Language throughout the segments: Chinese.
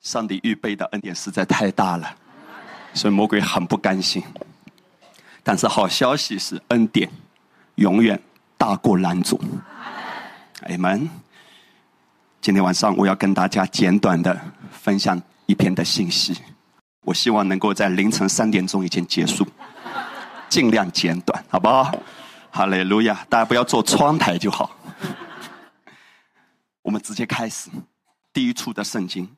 上帝预备的恩典实在太大了，所以魔鬼很不甘心。但是好消息是，恩典永远大过拦阻。阿门。今天晚上我要跟大家简短的分享一篇的信息，我希望能够在凌晨三点钟以前结束，尽量简短，好不好？哈利路亚！大家不要坐窗台就好。我们直接开始第一处的圣经。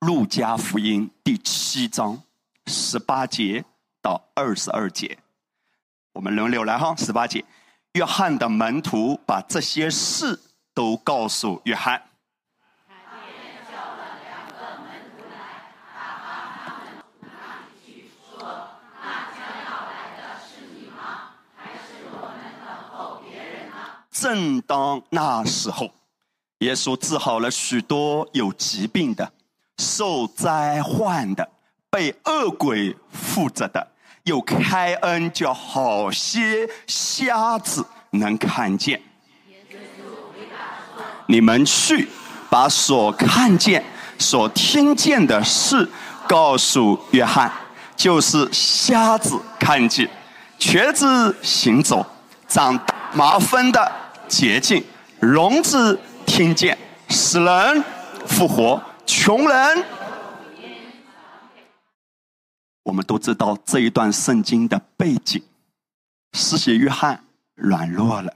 路加福音第七章十八节到二十二节，我们轮流来哈。十八节，约翰的门徒把这些事都告诉约翰。正当那时候，耶稣治好了许多有疾病的。受灾患的，被恶鬼附着的，有开恩叫好些瞎子能看见。你们去把所看见、所听见的事告诉约翰，就是瞎子看见，瘸子行走，长麻风的捷径，聋子听见，死人复活。穷人，我们都知道这一段圣经的背景。施洗约翰软弱了，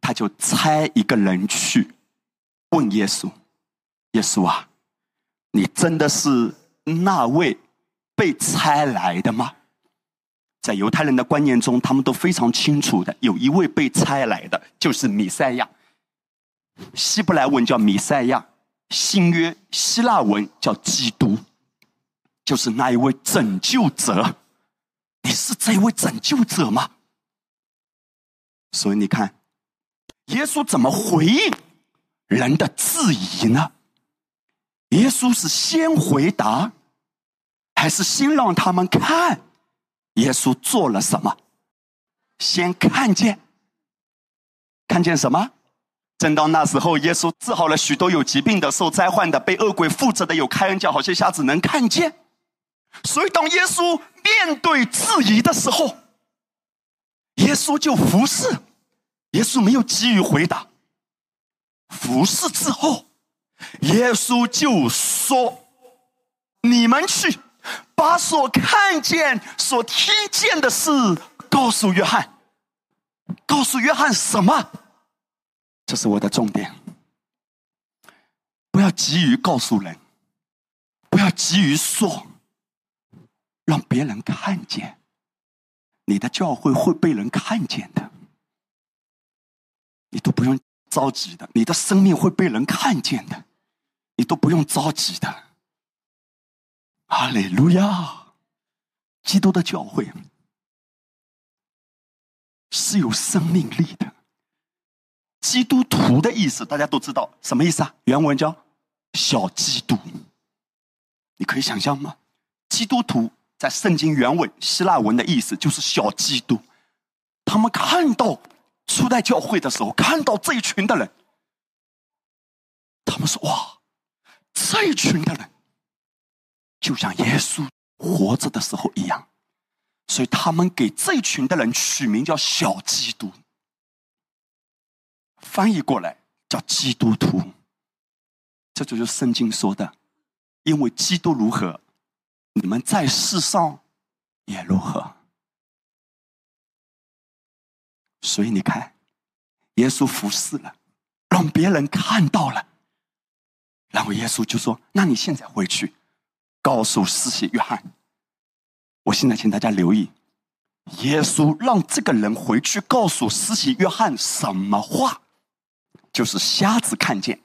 他就差一个人去问耶稣：“耶稣啊，你真的是那位被差来的吗？”在犹太人的观念中，他们都非常清楚的，有一位被差来的，就是弥赛亚。希伯来文叫弥赛亚。新约希腊文叫基督，就是那一位拯救者。你是这位拯救者吗？所以你看，耶稣怎么回应人的质疑呢？耶稣是先回答，还是先让他们看耶稣做了什么？先看见，看见什么？正当那时候，耶稣治好了许多有疾病的、受灾患的、被恶鬼附着的、有开恩叫好些瞎子能看见。所以，当耶稣面对质疑的时候，耶稣就服侍。耶稣没有急于回答。服侍之后，耶稣就说：“你们去把所看见、所听见的事告诉约翰。告诉约翰什么？”这是我的重点，不要急于告诉人，不要急于说，让别人看见，你的教会会被人看见的，你都不用着急的，你的生命会被人看见的，你都不用着急的。阿利路亚，基督的教会是有生命力的。基督徒的意思，大家都知道什么意思啊？原文叫“小基督”，你可以想象吗？基督徒在圣经原文希腊文的意思就是“小基督”。他们看到初代教会的时候，看到这一群的人，他们说：“哇，这一群的人就像耶稣活着的时候一样。”所以他们给这一群的人取名叫“小基督”。翻译过来叫基督徒，这就是圣经说的。因为基督如何，你们在世上也如何。所以你看，耶稣服侍了，让别人看到了，然后耶稣就说：“那你现在回去，告诉施洗约翰。”我现在请大家留意，耶稣让这个人回去告诉施洗约翰什么话？就是瞎子看见，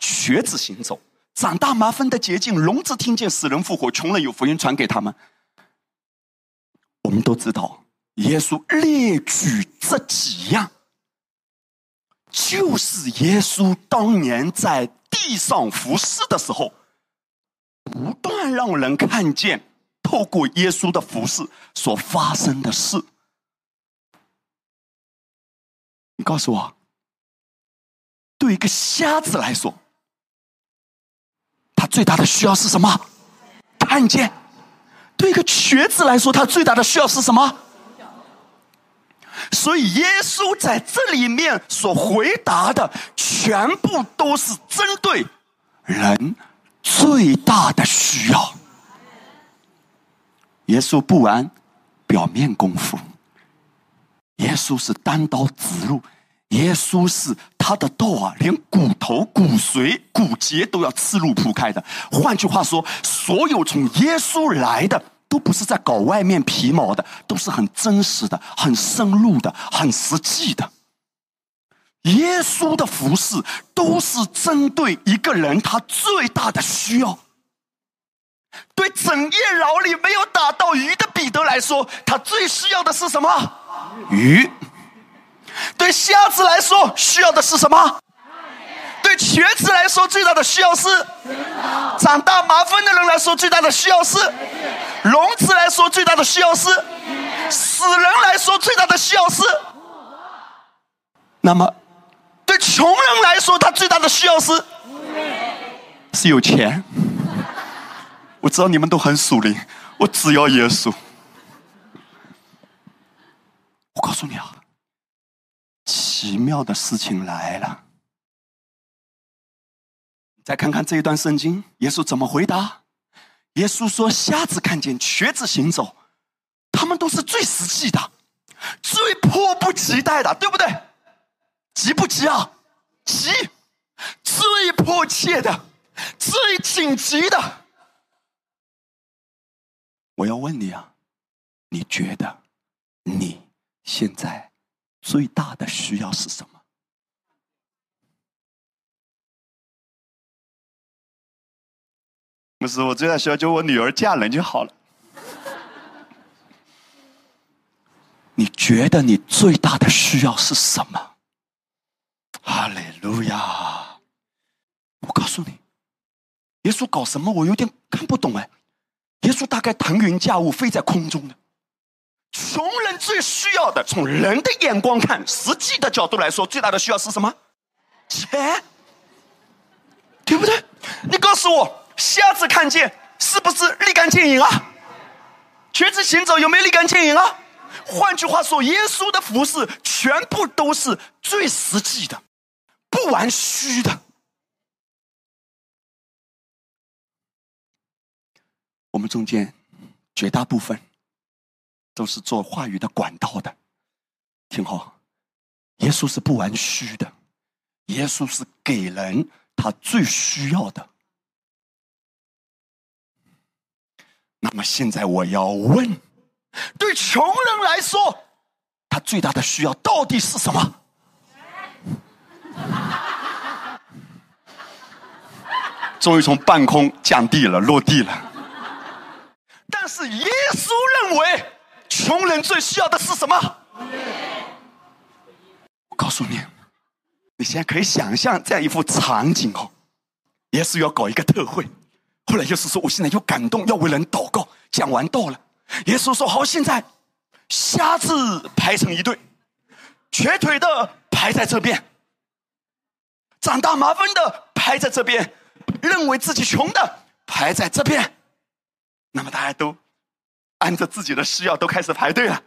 瘸子行走，长大麻风的捷径，聋子听见，死人复活，穷人有福音传给他们。我们都知道，耶稣列举这几样，就是耶稣当年在地上服侍的时候，不断让人看见，透过耶稣的服侍所发生的事。你告诉我，对一个瞎子来说，他最大的需要是什么？看见。对一个瘸子来说，他最大的需要是什么？所以耶稣在这里面所回答的，全部都是针对人最大的需要。耶稣不玩表面功夫，耶稣是单刀直入，耶稣是他的道啊，连骨头、骨髓、骨节都要刺入铺开的。换句话说，所有从耶稣来的。都不是在搞外面皮毛的，都是很真实的、很深入的、很实际的。耶稣的服饰都是针对一个人他最大的需要。对整夜牢里没有打到鱼的彼得来说，他最需要的是什么？鱼。对瞎子来说，需要的是什么？对瘸子来说，最大的需要是；长大麻烦的人来说，最大的需要是；聋子来说，最大的需要是；死人来说，最大的需要是。那么，对穷人来说，他最大的需要是是有钱。我知道你们都很属灵，我只要耶稣。我告诉你啊，奇妙的事情来了。再看看这一段圣经，耶稣怎么回答？耶稣说：“瞎子看见，瘸子行走，他们都是最实际的，最迫不及待的，对不对？急不急啊？急！最迫切的，最紧急的。我要问你啊，你觉得你现在最大的需要是什么？”不是，我最大需要就我女儿嫁人就好了。你觉得你最大的需要是什么？哈利路亚！我告诉你，耶稣搞什么？我有点看不懂哎。耶稣大概腾云驾雾飞在空中的。穷最需要的，从人的眼光看，实际的角度来说，最大的需要是什么？钱，对不对？你告诉我。瞎子看见是不是立竿见影啊？瘸子行走有没有立竿见影啊？换句话说，耶稣的服饰全部都是最实际的，不玩虚的。我们中间绝大部分都是做话语的管道的，听好，耶稣是不玩虚的，耶稣是给人他最需要的。那么现在我要问：对穷人来说，他最大的需要到底是什么？终于从半空降地了，落地了。但是耶稣认为，穷人最需要的是什么？我告诉你，你现在可以想象这样一幅场景哦，耶稣要搞一个特会。后来耶稣说：“我现在又感动，要为人祷告。”讲完道了，耶稣说：“好，现在瞎子排成一队，瘸腿的排在这边，长大麻烦的排在这边，认为自己穷的排在这边。那么大家都按着自己的需要都开始排队了。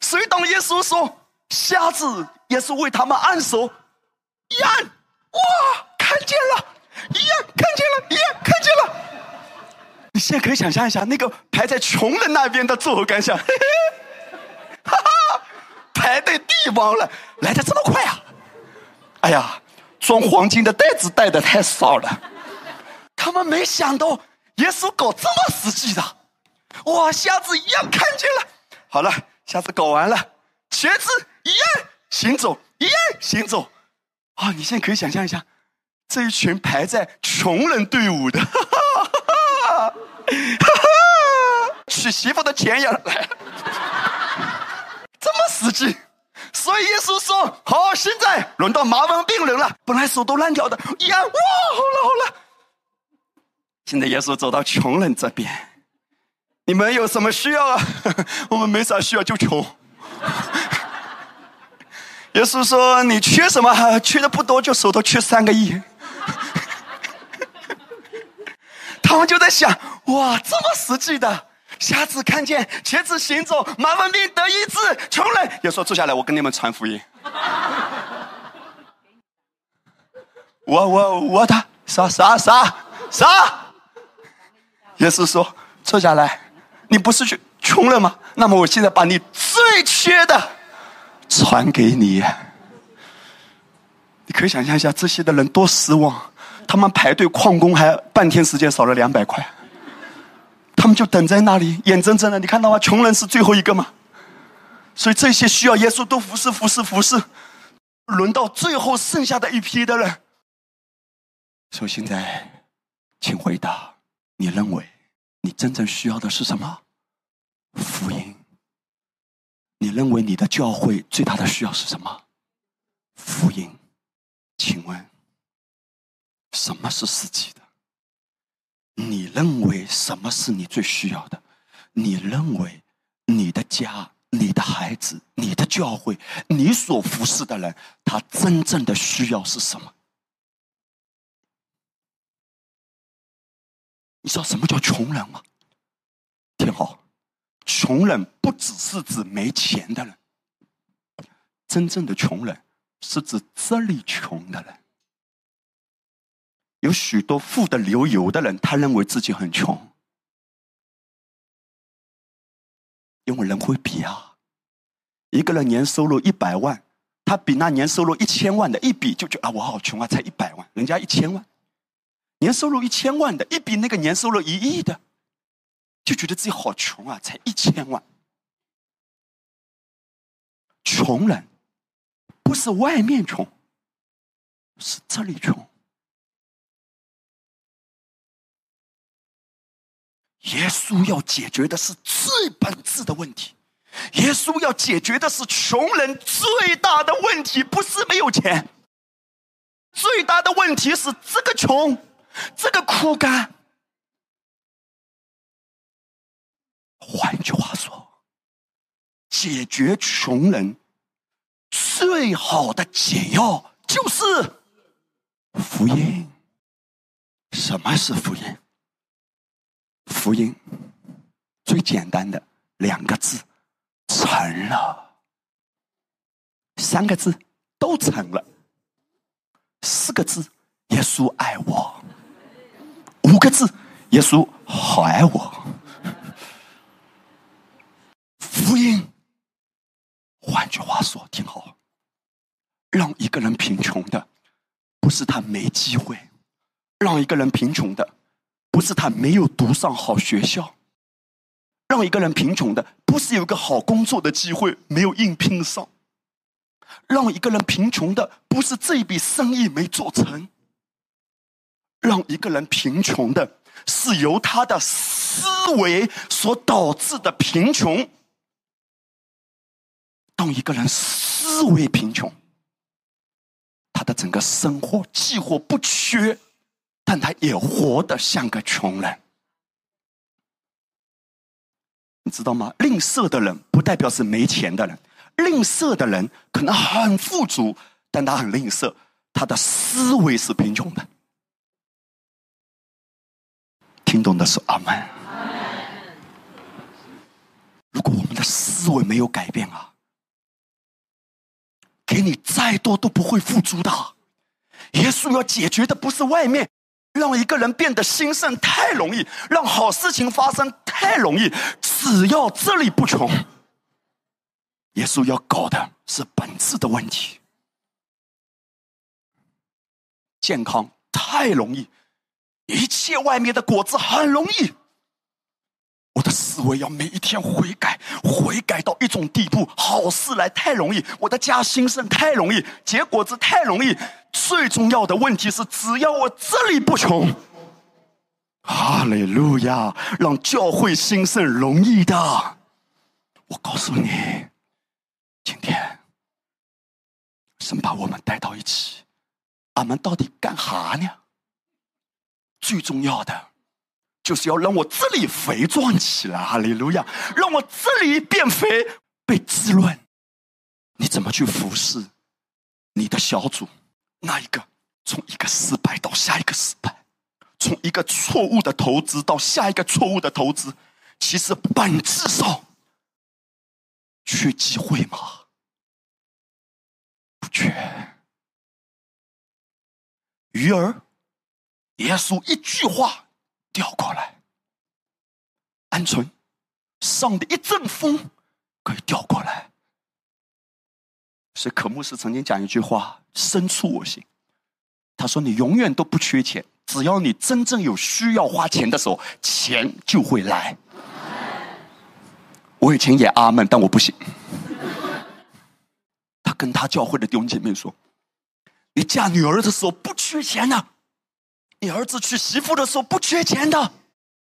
谁懂耶稣说瞎子，耶稣为他们按手，一按，哇，看见了。”一样看见了，一样看见了。你现在可以想象一下，那个排在穷人那边的作何感想？嘿嘿，哈哈，排队地王了，来的这么快啊！哎呀，装黄金的袋子带的太少了。他们没想到耶稣搞这么实际的，哇，瞎子一样看见了。好了，瞎子搞完了，瘸子一样行走，一样行走。啊，你现在可以想象一下。这一群排在穷人队伍的，哈哈哈哈哈娶媳妇的钱也来，这么实际，所以耶稣说：“好，现在轮到麻风病人了，本来手都烂掉的，一按，哇，好了好了。现在耶稣走到穷人这边，你们有什么需要啊？我们没啥需要，就穷。耶稣说：你缺什么？缺的不多，就手头缺三个亿。他们就在想：哇，这么实际的。”瞎子看见，瘸子行走，麻风病得医治，穷人也说坐下来，我跟你们传福音。我我我的啥啥啥啥？耶稣说坐下来，你不是去穷人吗？那么我现在把你最缺的传给你。你可以想象一下，这些的人多失望，他们排队旷工还半天时间少了两百块。他们就等在那里，眼睁睁的，你看到吗？穷人是最后一个吗？所以这些需要耶稣都服侍、服侍、服侍，轮到最后剩下的一批的人。所以现在，请回答：你认为你真正需要的是什么？福音。你认为你的教会最大的需要是什么？福音。请问，什么是实际的？你认为什么是你最需要的？你认为你的家、你的孩子、你的教会、你所服侍的人，他真正的需要是什么？你知道什么叫穷人吗？听好，穷人不只是指没钱的人，真正的穷人是指这里穷的人。有许多富的流油的人，他认为自己很穷，因为人会比啊。一个人年收入一百万，他比那年收入一千万的一比，就觉得啊，我好穷啊，才一百万，人家一千万，年收入一千万的，一比那个年收入一亿的，就觉得自己好穷啊，才一千万。穷人不是外面穷，是这里穷。耶稣要解决的是最本质的问题，耶稣要解决的是穷人最大的问题，不是没有钱，最大的问题是这个穷，这个枯干。换句话说，解决穷人最好的解药就是福音。什么是福音？福音最简单的两个字，成了；三个字都成了；四个字，耶稣爱我；五个字，耶稣好爱我。福音，换句话说，听好，让一个人贫穷的，不是他没机会；让一个人贫穷的。不是他没有读上好学校，让一个人贫穷的不是有个好工作的机会没有应聘上，让一个人贫穷的不是这笔生意没做成，让一个人贫穷的是由他的思维所导致的贫穷。当一个人思维贫穷，他的整个生活几乎不缺。但他也活得像个穷人，你知道吗？吝啬的人不代表是没钱的人，吝啬的人可能很富足，但他很吝啬，他的思维是贫穷的。听懂的是阿门。如果我们的思维没有改变啊，给你再多都不会富足的。耶稣要解决的不是外面。让一个人变得兴盛太容易，让好事情发生太容易。只要这里不穷，耶稣要搞的是本质的问题。健康太容易，一切外面的果子很容易。我的思维要每一天悔改，悔改到一种地步，好事来太容易，我的家兴盛太容易，结果子太容易。最重要的问题是，只要我这里不穷，哈利路亚，让教会兴盛容易的。我告诉你，今天神把我们带到一起，俺们到底干哈呢？最重要的，就是要让我这里肥壮起来，哈利路亚！让我这里变肥，被滋润。你怎么去服侍你的小组？那一个从一个失败到下一个失败，从一个错误的投资到下一个错误的投资，其实本质上缺机会吗？不缺。鱼儿，耶稣一句话调过来，鹌鹑，上的一阵风可以调过来。所以，可牧师曾经讲一句话，深处我心。他说：“你永远都不缺钱，只要你真正有需要花钱的时候，钱就会来。”我以前也阿门，但我不行。他跟他教会的弟兄姐妹说：“你嫁女儿的时候不缺钱的，你儿子娶媳妇的时候不缺钱的。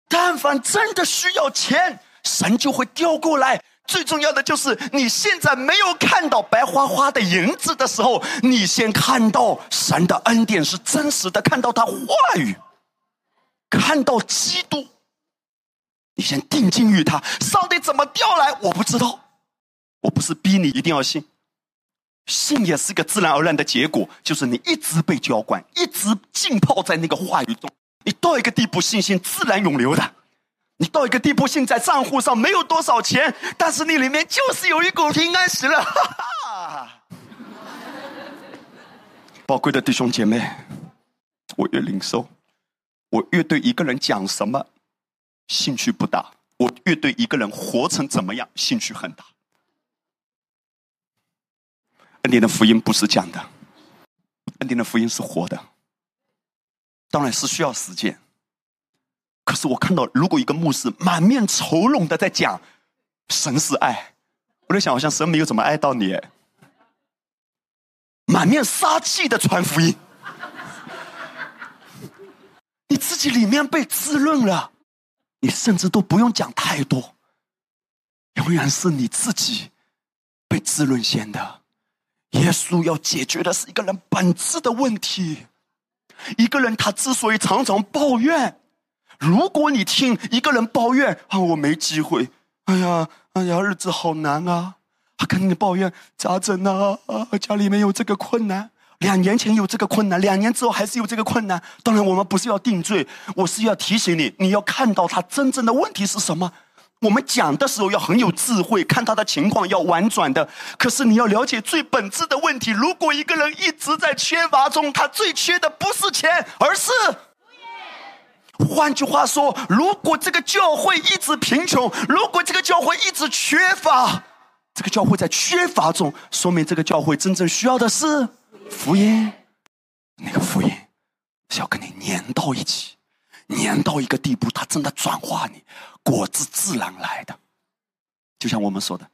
但凡真的需要钱，神就会调过来。”最重要的就是，你现在没有看到白花花的银子的时候，你先看到神的恩典是真实的，看到他话语，看到基督，你先定睛于他。上帝怎么调来，我不知道，我不是逼你一定要信，信也是个自然而然的结果，就是你一直被浇灌，一直浸泡在那个话语中，你到一个地步，信心自然涌流的。你到一个地步，现在账户上没有多少钱，但是你里面就是有一股平安喜乐。宝贵的弟兄姐妹，我越领受，我越对一个人讲什么兴趣不大，我越对一个人活成怎么样兴趣很大。恩典的福音不是讲的，恩典的福音是活的，当然是需要实践。可是我看到，如果一个牧师满面愁容的在讲神是爱，我在想，好像神没有怎么爱到你。满面杀气的传福音，你自己里面被滋润了，你甚至都不用讲太多，永远是你自己被滋润先的。耶稣要解决的是一个人本质的问题，一个人他之所以常常抱怨。如果你听一个人抱怨啊，我没机会，哎呀，哎呀，日子好难啊！他跟你抱怨咋整呢？啊，家里面有这个困难，两年前有这个困难，两年之后还是有这个困难。当然，我们不是要定罪，我是要提醒你，你要看到他真正的问题是什么。我们讲的时候要很有智慧，看他的情况要婉转的。可是你要了解最本质的问题。如果一个人一直在缺乏中，他最缺的不是钱，而是。换句话说，如果这个教会一直贫穷，如果这个教会一直缺乏，这个教会在缺乏中，说明这个教会真正需要的是福音。那个福音是要跟你粘到一起，粘到一个地步，它真的转化你，果子自然来的。就像我们说的，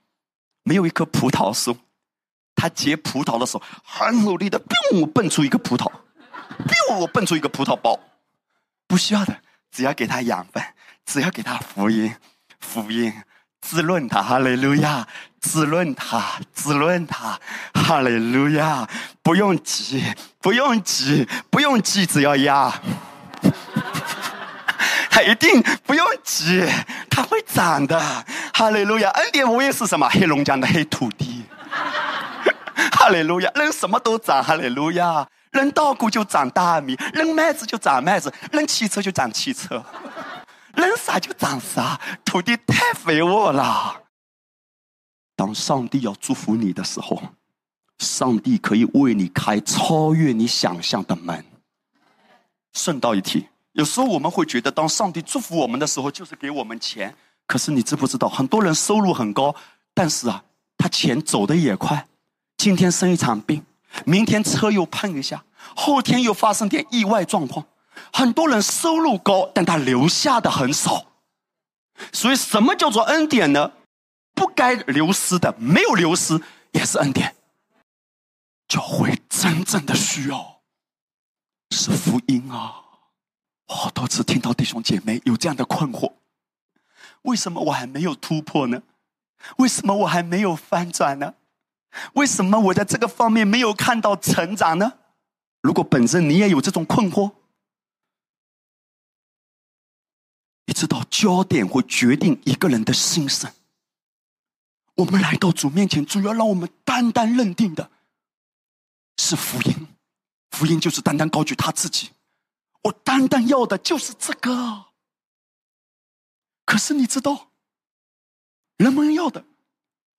没有一棵葡萄树，它结葡萄的时候很努力的，嘣，蹦出一个葡萄，嘣，蹦出一个葡萄包。不需要的，只要给它养分，只要给它福音，福音滋润它，哈利路亚，滋润它，滋润它，哈利路亚，不用急，不用急，不用急，只要压，一定不用急，他会长的，哈利路亚，恩典无疑是什么？黑龙江的黑土地，哈利路亚，人什么都长，哈利路亚。扔稻谷就长大米，扔麦子就长麦子，扔汽车就长汽车，扔啥就长啥。土地太肥沃了。当上帝要祝福你的时候，上帝可以为你开超越你想象的门。顺道一提，有时候我们会觉得，当上帝祝福我们的时候，就是给我们钱。可是你知不知道，很多人收入很高，但是啊，他钱走的也快。今天生一场病。明天车又碰一下，后天又发生点意外状况。很多人收入高，但他留下的很少。所以，什么叫做恩典呢？不该流失的，没有流失，也是恩典。教会真正的需要是福音啊！好多次听到弟兄姐妹有这样的困惑：为什么我还没有突破呢？为什么我还没有翻转呢？为什么我在这个方面没有看到成长呢？如果本身你也有这种困惑，你知道焦点会决定一个人的心声。我们来到主面前，主要让我们单单认定的是福音，福音就是单单高举他自己。我单单要的就是这个。可是你知道，人们要的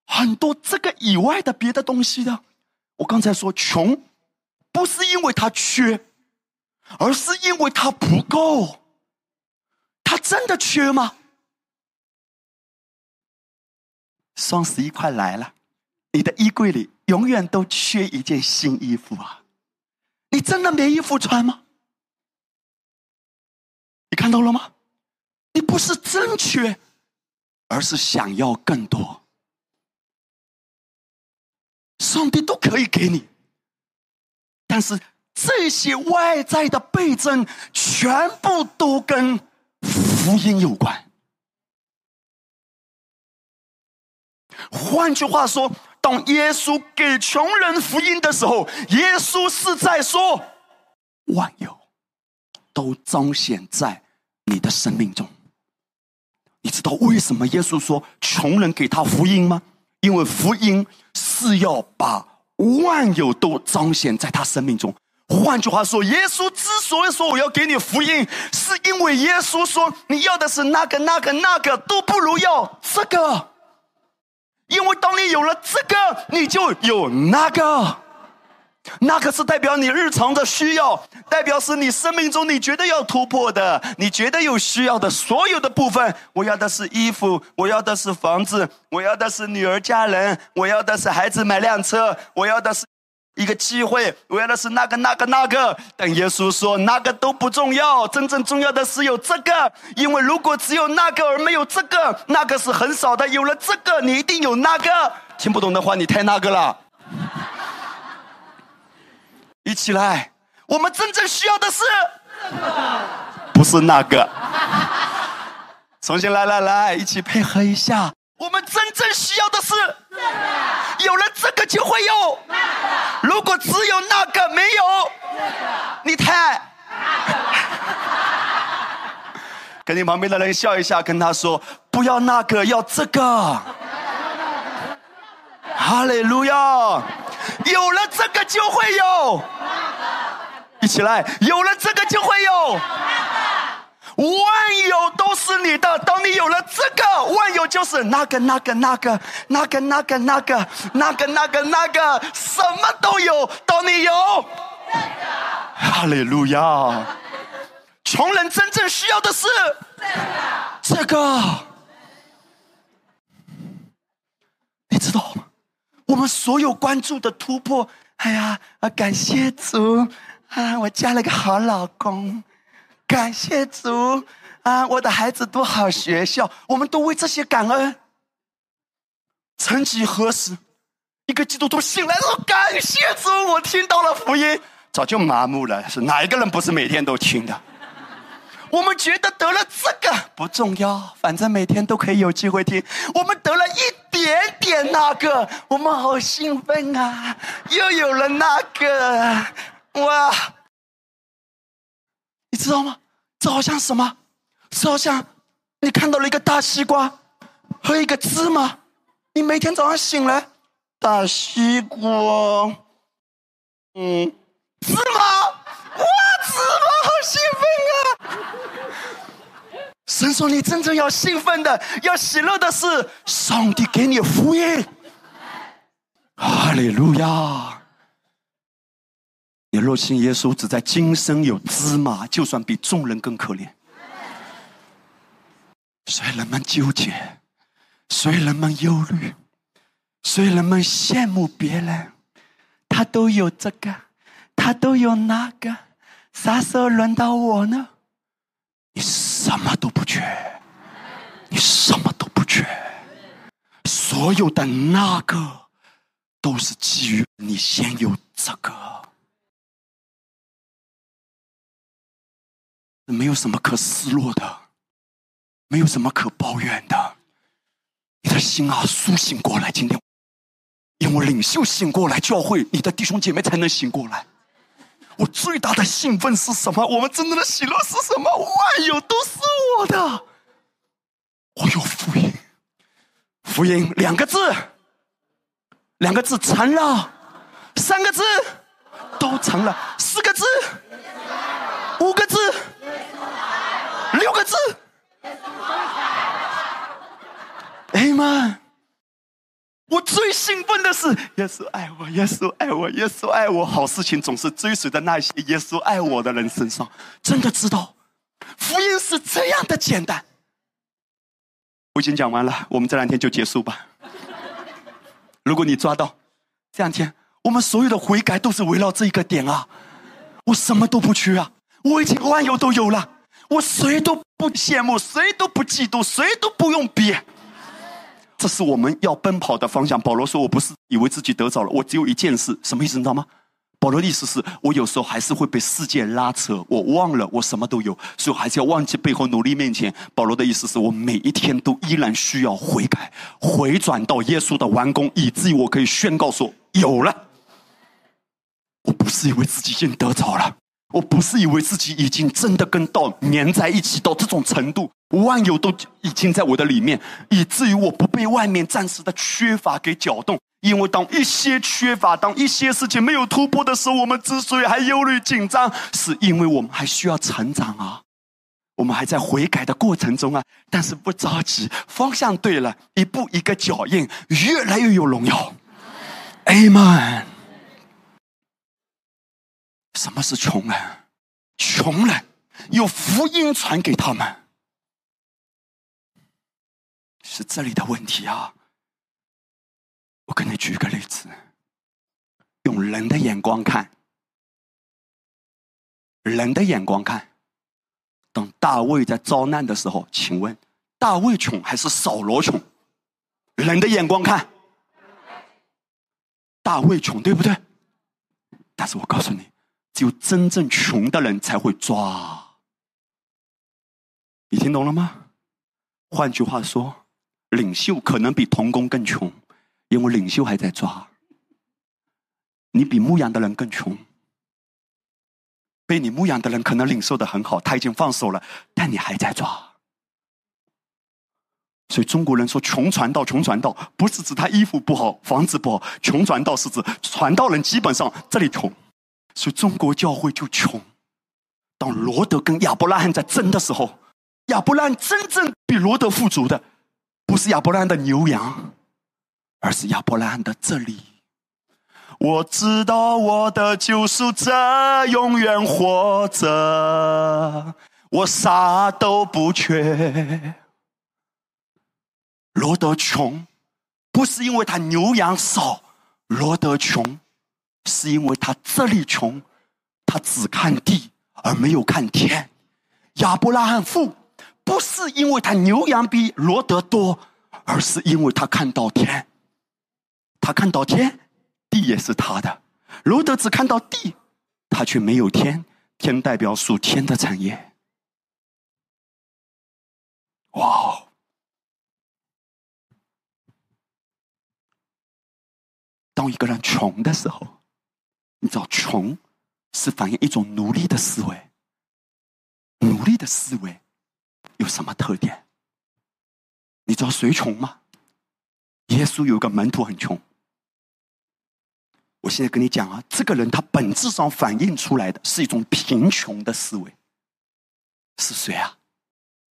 很多这个以外的别的东西的。我刚才说穷，不是因为他缺，而是因为他不够。他真的缺吗？双十一快来了，你的衣柜里永远都缺一件新衣服啊！你真的没衣服穿吗？你看到了吗？你不是真缺，而是想要更多。上帝都可以给你，但是这些外在的倍增，全部都跟福音有关。换句话说，当耶稣给穷人福音的时候，耶稣是在说：万有都彰显在你的生命中。你知道为什么耶稣说穷人给他福音吗？因为福音是要把万有都彰显在他生命中。换句话说，耶稣之所以说我要给你福音，是因为耶稣说你要的是那个、那个、那个都不如要这个，因为当你有了这个，你就有那个。那可是代表你日常的需要，代表是你生命中你觉得要突破的，你觉得有需要的所有的部分。我要的是衣服，我要的是房子，我要的是女儿嫁人，我要的是孩子买辆车，我要的是一个机会，我要的是那个那个那个。但耶稣说，那个都不重要，真正重要的是有这个。因为如果只有那个而没有这个，那个是很少的。有了这个，你一定有那个。听不懂的话，你太那个了。一起来，我们真正需要的是，不是那个。重新来来来，一起配合一下。我们真正需要的是，有了这个就会有。如果只有那个没有，你太。跟你旁边的人笑一下，跟他说：不要那个，要这个。哈利路亚。有了这个就会有，一起来，有了这个就会有，万有都是你的。当你有了这个，万有就是那个那个那个那个那个那个那个那个那个，什么都有。当你有，哈利路亚。穷人真正需要的是这个，你知道？我们所有关注的突破，哎呀啊！感谢主啊！我嫁了个好老公，感谢主啊！我的孩子读好学校，我们都为这些感恩。曾几何时，一个基督徒醒来说：“感谢主，我听到了福音。”早就麻木了，是哪一个人不是每天都听的？我们觉得得了这个不重要，反正每天都可以有机会听。我们得了一点点那个，我们好兴奋啊！又有了那个，哇！你知道吗？这好像什么？这好像你看到了一个大西瓜和一个芝麻。你每天早上醒来，大西瓜，嗯，芝麻，哇，芝麻好兴奋啊！神说：“你真正要兴奋的、要喜乐的是，上帝给你福音。哈利路亚！你若信耶稣，只在今生有芝麻，就算比众人更可怜。所以人们纠结，所以人们忧虑，所以人们羡慕别人，他都有这个，他都有那个，啥时候轮到我呢？”你什么都不缺，你什么都不缺，所有的那个都是基于你先有这个，没有什么可失落的，没有什么可抱怨的。你的心啊，苏醒过来！今天因为领袖醒过来，教会你的弟兄姐妹才能醒过来。我最大的兴奋是什么？我们真正的喜乐是什么？万有都是我的。我有福音，福音两个字，两个字成了，三个字都成了，四个字，五个字，六个字。哎妈！我最兴奋的是，耶稣爱我，耶稣爱我，耶稣爱我。好事情总是追随在那些耶稣爱我的人身上。真的知道，福音是这样的简单。我已经讲完了，我们这两天就结束吧。如果你抓到这两天，我们所有的悔改都是围绕这一个点啊！我什么都不缺啊，我已经万有都有了，我谁都不羡慕，谁都不嫉妒，谁都不用比。这是我们要奔跑的方向。保罗说：“我不是以为自己得着了，我只有一件事，什么意思？你知道吗？”保罗的意思是我有时候还是会被世界拉扯，我忘了我什么都有，所以还是要忘记背后努力面前。保罗的意思是我每一天都依然需要悔改，回转到耶稣的完工，以至于我可以宣告说：“有了。”我不是以为自己已经得着了。我不是以为自己已经真的跟道粘在一起到这种程度，万有都已经在我的里面，以至于我不被外面暂时的缺乏给搅动。因为当一些缺乏，当一些事情没有突破的时候，我们之所以还忧虑紧张，是因为我们还需要成长啊，我们还在悔改的过程中啊。但是不着急，方向对了，一步一个脚印，越来越有荣耀。Amen。什么是穷人？穷人有福音传给他们，是这里的问题啊！我给你举个例子，用人的眼光看，人的眼光看，当大卫在遭难的时候，请问大卫穷还是扫罗穷？人的眼光看，大卫穷，对不对？但是我告诉你。只有真正穷的人才会抓，你听懂了吗？换句话说，领袖可能比童工更穷，因为领袖还在抓。你比牧羊的人更穷，被你牧羊的人可能领受的很好，他已经放手了，但你还在抓。所以中国人说“穷传道，穷传道”，不是指他衣服不好、房子不好，穷传道是指传道人基本上这里穷。所以中国教会就穷。当罗德跟亚伯拉罕在争的时候，亚伯拉罕真正比罗德富足的，不是亚伯拉罕的牛羊，而是亚伯拉罕的这里。我知道我的救赎者永远活着，我啥都不缺。罗德穷，不是因为他牛羊少，罗德穷。是因为他这里穷，他只看地而没有看天。亚伯拉罕富，不是因为他牛羊比罗德多，而是因为他看到天。他看到天，地也是他的。罗德只看到地，他却没有天。天代表属天的。产业。哇哦！当一个人穷的。时候。你知道，穷是反映一种奴隶的。思维。奴隶的。思维有什么特点？你知道谁穷吗？耶稣有个门徒很穷。我现在跟你讲啊，这个人他本质上反映出来的是一种贫穷的思维。是谁啊？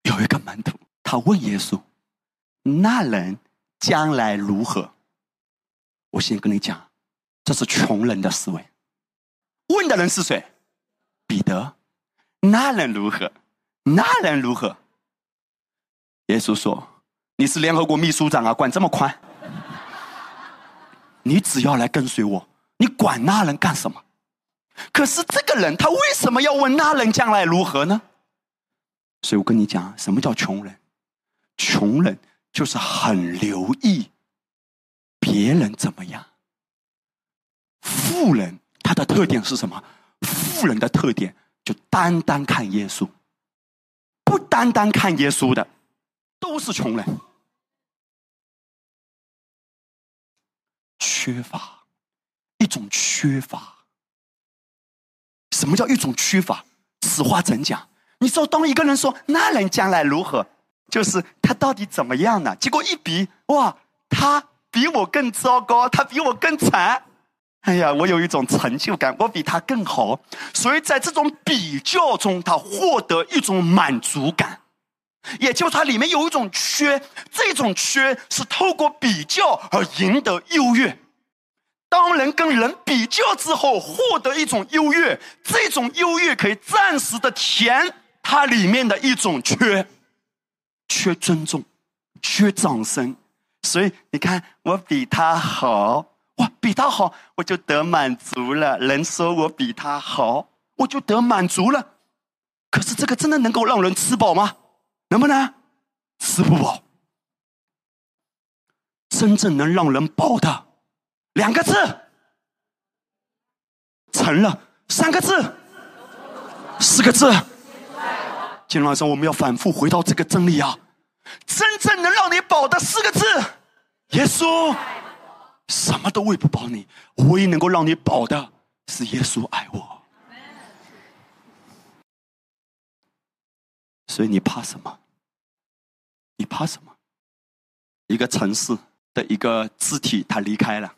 有一个门徒，他问耶稣：“那人将来如何？”我先跟你讲，这是穷人的思维。问的人是谁？彼得。那人如何？那人如何？耶稣说：“你是联合国秘书长啊，管这么宽？你只要来跟随我，你管那人干什么？可是这个人他为什么要问那人将来如何呢？所以我跟你讲，什么叫穷人？穷人就是很留意别人怎么样。富人。”他的特点是什么？富人的特点就单单看耶稣，不单单看耶稣的都是穷人。缺乏，一种缺乏。什么叫一种缺乏？此话怎讲？你说，当一个人说那人将来如何，就是他到底怎么样呢？结果一比，哇，他比我更糟糕，他比我更惨。哎呀，我有一种成就感，我比他更好。所以在这种比较中，他获得一种满足感，也就是他里面有一种缺，这种缺是透过比较而赢得优越。当人跟人比较之后，获得一种优越，这种优越可以暂时的填它里面的一种缺，缺尊重，缺掌声。所以你看，我比他好。哇，比他好，我就得满足了。人说我比他好，我就得满足了。可是这个真的能够让人吃饱吗？能不能？吃不饱。真正能让人饱的两个字，成了三个字，四个字。今天晚上我们要反复回到这个真理啊！真正能让你饱的四个字，耶稣。什么都喂不饱你，唯一能够让你饱的是耶稣爱我。所以你怕什么？你怕什么？一个城市的一个肢体，他离开了，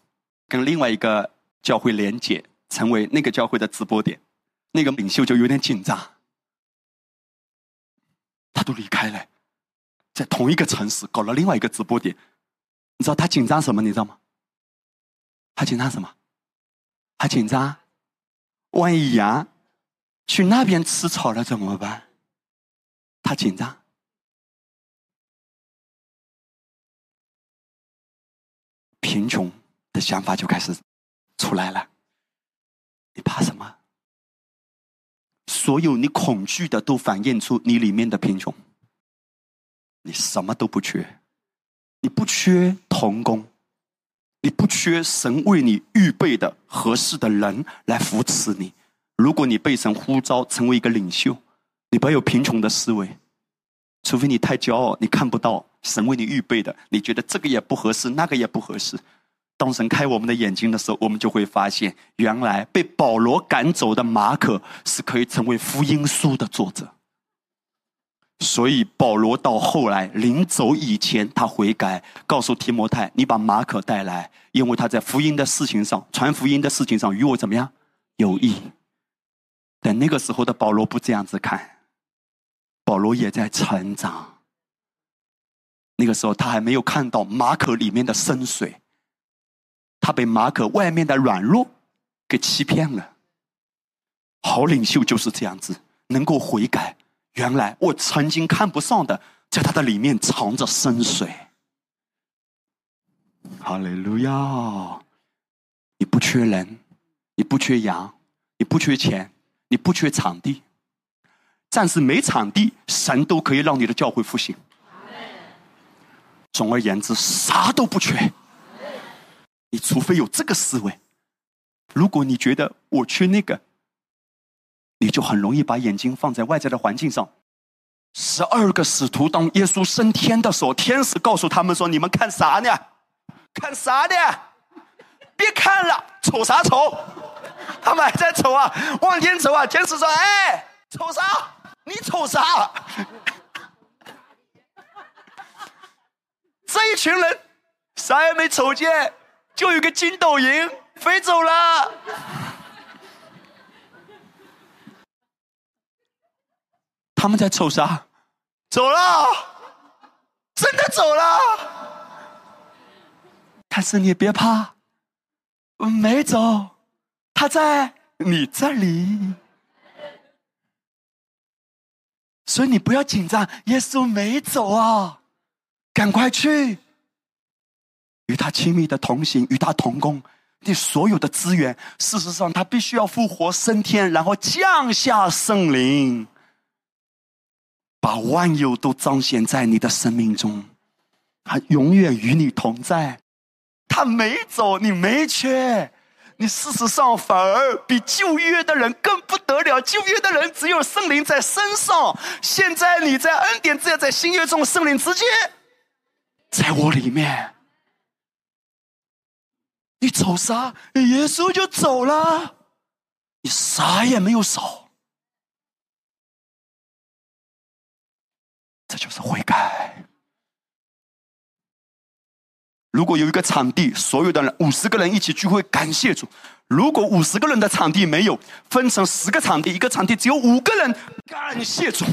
跟另外一个教会连接，成为那个教会的直播点，那个领袖就有点紧张。他都离开了，在同一个城市搞了另外一个直播点，你知道他紧张什么？你知道吗？他紧张什么？他紧张，万一羊去那边吃草了怎么办？他紧张，贫穷的想法就开始出来了。你怕什么？所有你恐惧的都反映出你里面的贫穷。你什么都不缺，你不缺童工。你不缺神为你预备的合适的人来扶持你。如果你被神呼召成为一个领袖，你不要有贫穷的思维，除非你太骄傲，你看不到神为你预备的，你觉得这个也不合适，那个也不合适。当神开我们的眼睛的时候，我们就会发现，原来被保罗赶走的马可是可以成为福音书的作者。所以保罗到后来临走以前，他悔改，告诉提摩太：“你把马可带来，因为他在福音的事情上、传福音的事情上与我怎么样有益。”但那个时候的保罗不这样子看，保罗也在成长。那个时候他还没有看到马可里面的深邃，他被马可外面的软弱给欺骗了。好领袖就是这样子，能够悔改。原来我曾经看不上的，在他的里面藏着深水。哈利路亚！你不缺人，你不缺羊，你不缺钱，你不缺场地。暂时没场地，神都可以让你的教会复兴。总而言之，啥都不缺。你除非有这个思维，如果你觉得我缺那个。你就很容易把眼睛放在外在的环境上。十二个使徒当耶稣升天的时候，天使告诉他们说：“你们看啥呢？看啥呢？别看了，瞅啥瞅？他们还在瞅啊，往天瞅啊。”天使说：“哎，瞅啥？你瞅啥？这一群人啥也没瞅见，就有个筋斗云飞走了。”他们在瞅啥？走了，真的走了。但是你别怕，没走，他在你这里，所以你不要紧张。耶稣没走啊，赶快去，与他亲密的同行，与他同工。你所有的资源，事实上他必须要复活升天，然后降下圣灵。把万有都彰显在你的生命中，他永远与你同在。他没走，你没缺，你事实上反而比旧约的人更不得了。旧约的人只有圣灵在身上，现在你在恩典之下，在新约中，圣灵直接在我里面。你走啥？耶稣就走了，你啥也没有少。这就是悔改。如果有一个场地，所有的人五十个人一起聚会，感谢主。如果五十个人的场地没有，分成十个场地，一个场地只有五个人，感谢主。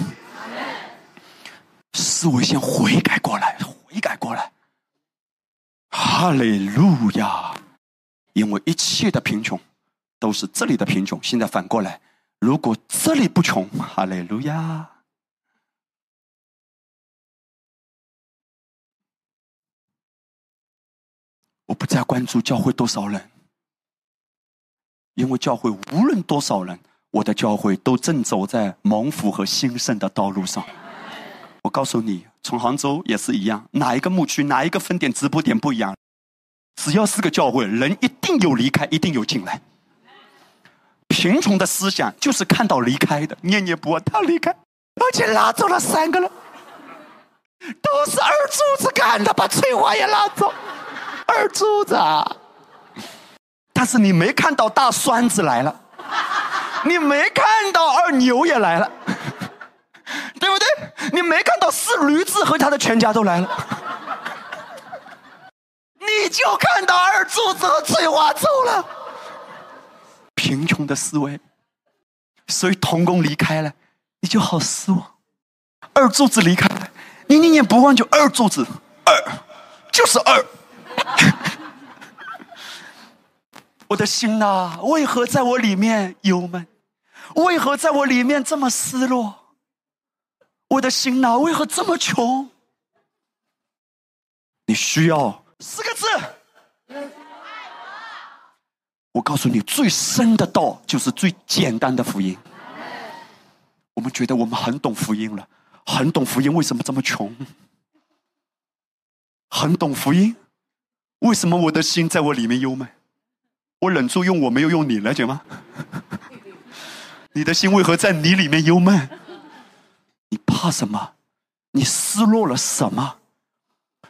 思维先悔改过来，悔改过来。哈利路亚！因为一切的贫穷都是这里的贫穷。现在反过来，如果这里不穷，哈利路亚！我不再关注教会多少人，因为教会无论多少人，我的教会都正走在蒙福和兴盛的道路上。我告诉你，从杭州也是一样，哪一个牧区、哪一个分点、直播点不一样，只要是个教会，人一定有离开，一定有进来。贫穷的思想就是看到离开的，念念不忘他离开，而且拉走了三个人，都是二柱子干的，把翠花也拉走。二柱子，但是你没看到大栓子来了，你没看到二牛也来了。对不对？你没看到四驴子和他的全家都来了，你就看到二柱子和翠花走了。贫穷的思维，所以童工离开了，你就好失望。二柱子离开了，你念念不忘就二柱子，二就是二。我的心呐，为何在我里面忧闷？为何在我里面这么失落？我的心呐，为何这么穷？你需要四个字。我告诉你，最深的道就是最简单的福音。我们觉得我们很懂福音了，很懂福音，为什么这么穷？很懂福音，为什么我的心在我里面忧闷？我忍住用我没有用你，了解吗？你的心为何在你里面忧闷？你怕什么？你失落了什么？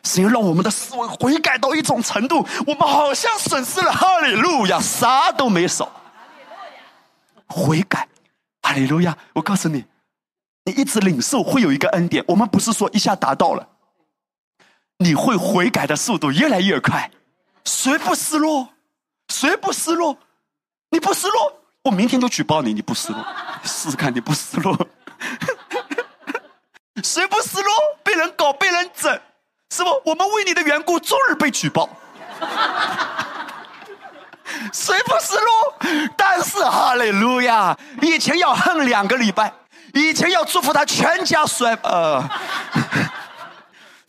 神让我们的思维悔改到一种程度，我们好像损失了哈利路亚，啥都没少。悔改，哈利路亚！我告诉你，你一直领受会有一个恩典。我们不是说一下达到了，你会悔改的速度越来越快。谁不失落？谁不失落？你不失落，我明天就举报你。你不失落，试试看，你不失落。谁不失落？被人搞，被人整，是不？我们为你的缘故，终日被举报。谁不失落？但是哈利路亚，以前要恨两个礼拜，以前要祝福他全家衰。呃，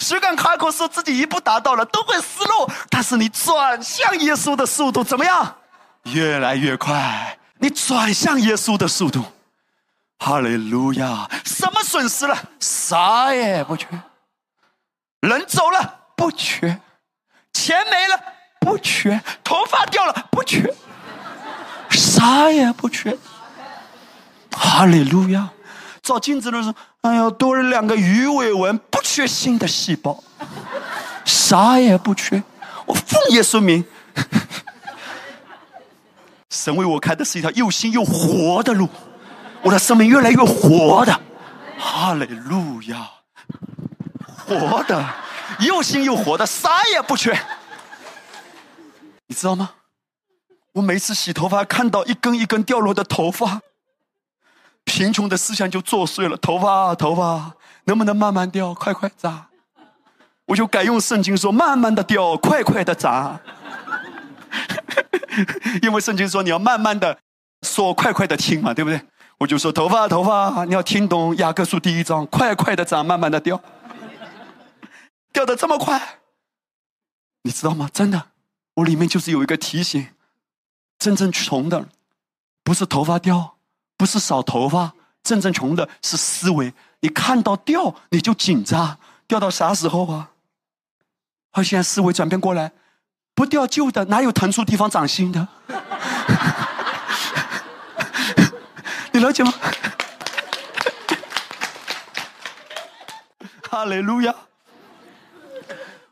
谁敢开口说自己一步达到了，都会失落。但是你转向耶稣的速度怎么样？越来越快。你转向耶稣的速度。哈利路亚！什么损失了？啥也不缺。人走了不缺，钱没了不缺，头发掉了不缺，啥也不缺。哈利路亚！照镜子的时候，哎呀，多了两个鱼尾纹，不缺新的细胞，啥也不缺。我奉耶稣名，神为我开的是一条又新又活的路。我的生命越来越活的，哈利路亚，活的，又新又活的，啥也不缺。你知道吗？我每次洗头发，看到一根一根掉落的头发，贫穷的思想就作祟了。头发，头发，能不能慢慢掉，快快扎？我就改用圣经说，慢慢的掉，快快的扎。因为圣经说你要慢慢的说，快快的听嘛，对不对？我就说头发，头发，你要听懂雅各书第一章，快快的长，慢慢的掉，掉的这么快，你知道吗？真的，我里面就是有一个提醒，真正穷的，不是头发掉，不是少头发，真正穷的是思维。你看到掉你就紧张，掉到啥时候啊？好，现在思维转变过来，不掉旧的，哪有腾出地方长新的？你了解吗？哈利路亚！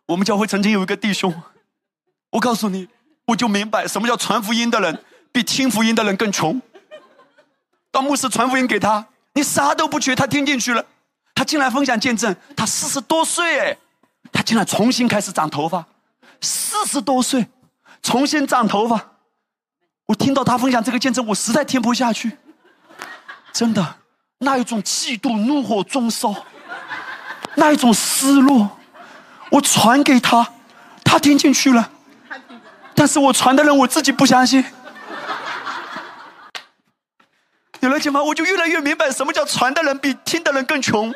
我们教会曾经有一个弟兄，我告诉你，我就明白什么叫传福音的人比听福音的人更穷。当牧师传福音给他，你啥都不缺，他听进去了，他进来分享见证，他四十多岁哎，他竟然重新开始长头发，四十多岁重新长头发，我听到他分享这个见证，我实在听不下去，真的，那一种嫉妒怒火中烧，那一种失落，我传给他，他听进去了，但是我传的人我自己不相信。有了解吗？我就越来越明白什么叫传的人比听的人更穷。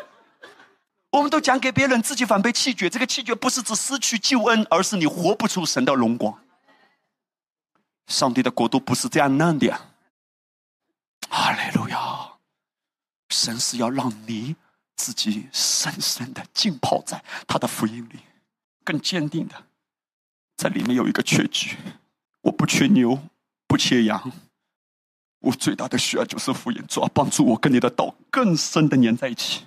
我们都讲给别人，自己反被弃绝。这个弃绝不是指失去救恩，而是你活不出神的荣光。上帝的国度不是这样弄的。哈利路亚！神是要让你自己深深的浸泡在他的福音里，更坚定的在里面有一个缺据：我不缺牛，不缺羊。我最大的需要就是福音，主要帮助我跟你的道更深的粘在一起，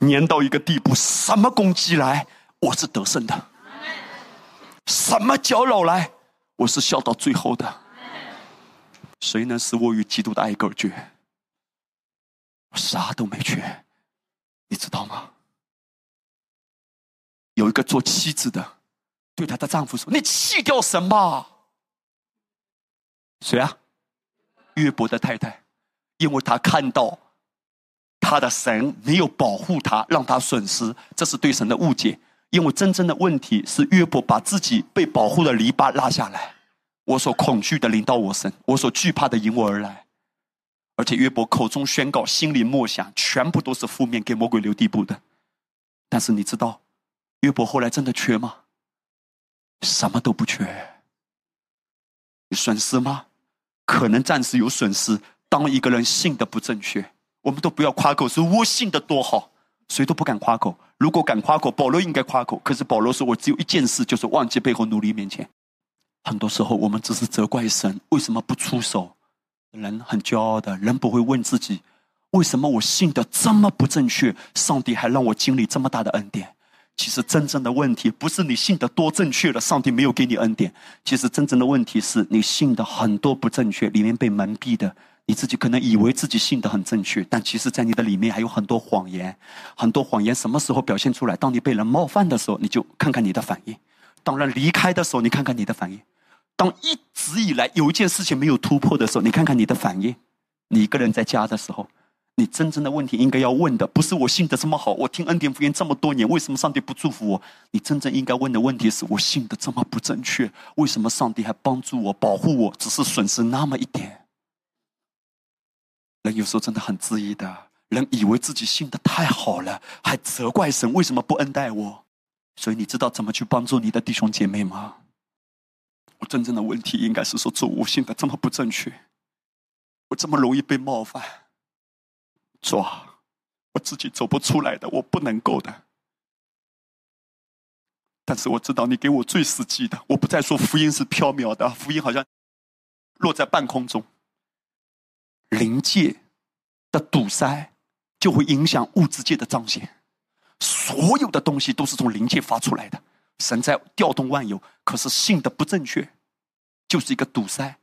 粘到一个地步，什么攻击来，我是得胜的；什么搅扰来，我是笑到最后的。谁能使我与基督的爱隔绝？我啥都没缺，你知道吗？有一个做妻子的，对她的丈夫说：“你弃掉什么。”谁啊？约伯的太太，因为他看到他的神没有保护他，让他损失，这是对神的误解。因为真正的问题是约伯把自己被保护的篱笆拉下来，我所恐惧的临到我身，我所惧怕的迎我而来。而且约伯口中宣告，心里默想，全部都是负面，给魔鬼留地步的。但是你知道，约伯后来真的缺吗？什么都不缺。损失吗？可能暂时有损失。当一个人信的不正确，我们都不要夸口说“我信的多好”，谁都不敢夸口。如果敢夸口，保罗应该夸口。可是保罗说：“我只有一件事，就是忘记背后，努力面前。”很多时候，我们只是责怪神为什么不出手。人很骄傲的人不会问自己：为什么我信的这么不正确？上帝还让我经历这么大的恩典。其实真正的问题不是你信的多正确了，上帝没有给你恩典。其实真正的问题是你信的很多不正确，里面被蒙蔽的。你自己可能以为自己信的很正确，但其实，在你的里面还有很多谎言。很多谎言什么时候表现出来？当你被人冒犯的时候，你就看看你的反应；当人离开的时候，你看看你的反应；当一直以来有一件事情没有突破的时候，你看看你的反应。你一个人在家的时候。你真正的问题应该要问的，不是我信的这么好，我听恩典福音这么多年，为什么上帝不祝福我？你真正应该问的问题是我信的这么不正确，为什么上帝还帮助我、保护我，只是损失那么一点？人有时候真的很自意的，人以为自己信的太好了，还责怪神为什么不恩待我。所以你知道怎么去帮助你的弟兄姐妹吗？我真正的问题应该是说，主，我信的这么不正确，我这么容易被冒犯。抓，我自己走不出来的，我不能够的。但是我知道你给我最实际的，我不再说福音是缥缈的，福音好像落在半空中。灵界的堵塞就会影响物质界的彰显，所有的东西都是从灵界发出来的。神在调动万有，可是信的不正确，就是一个堵塞。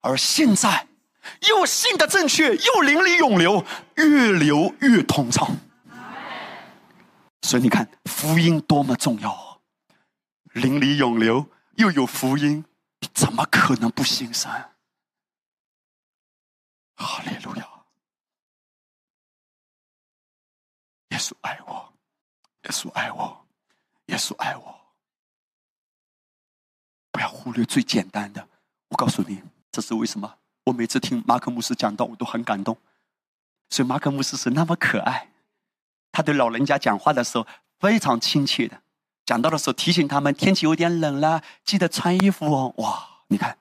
而现在。又信的正确，又灵里涌流，越流越通畅。所以你看，福音多么重要啊！灵里涌流，又有福音，你怎么可能不心神？哈利路亚！耶稣爱我，耶稣爱我，耶稣爱我。不要忽略最简单的。我告诉你，这是为什么？我每次听马可牧师讲到，我都很感动。所以马可牧师是那么可爱，他对老人家讲话的时候非常亲切的。讲到的时候提醒他们天气有点冷了，记得穿衣服哦。哇，你看，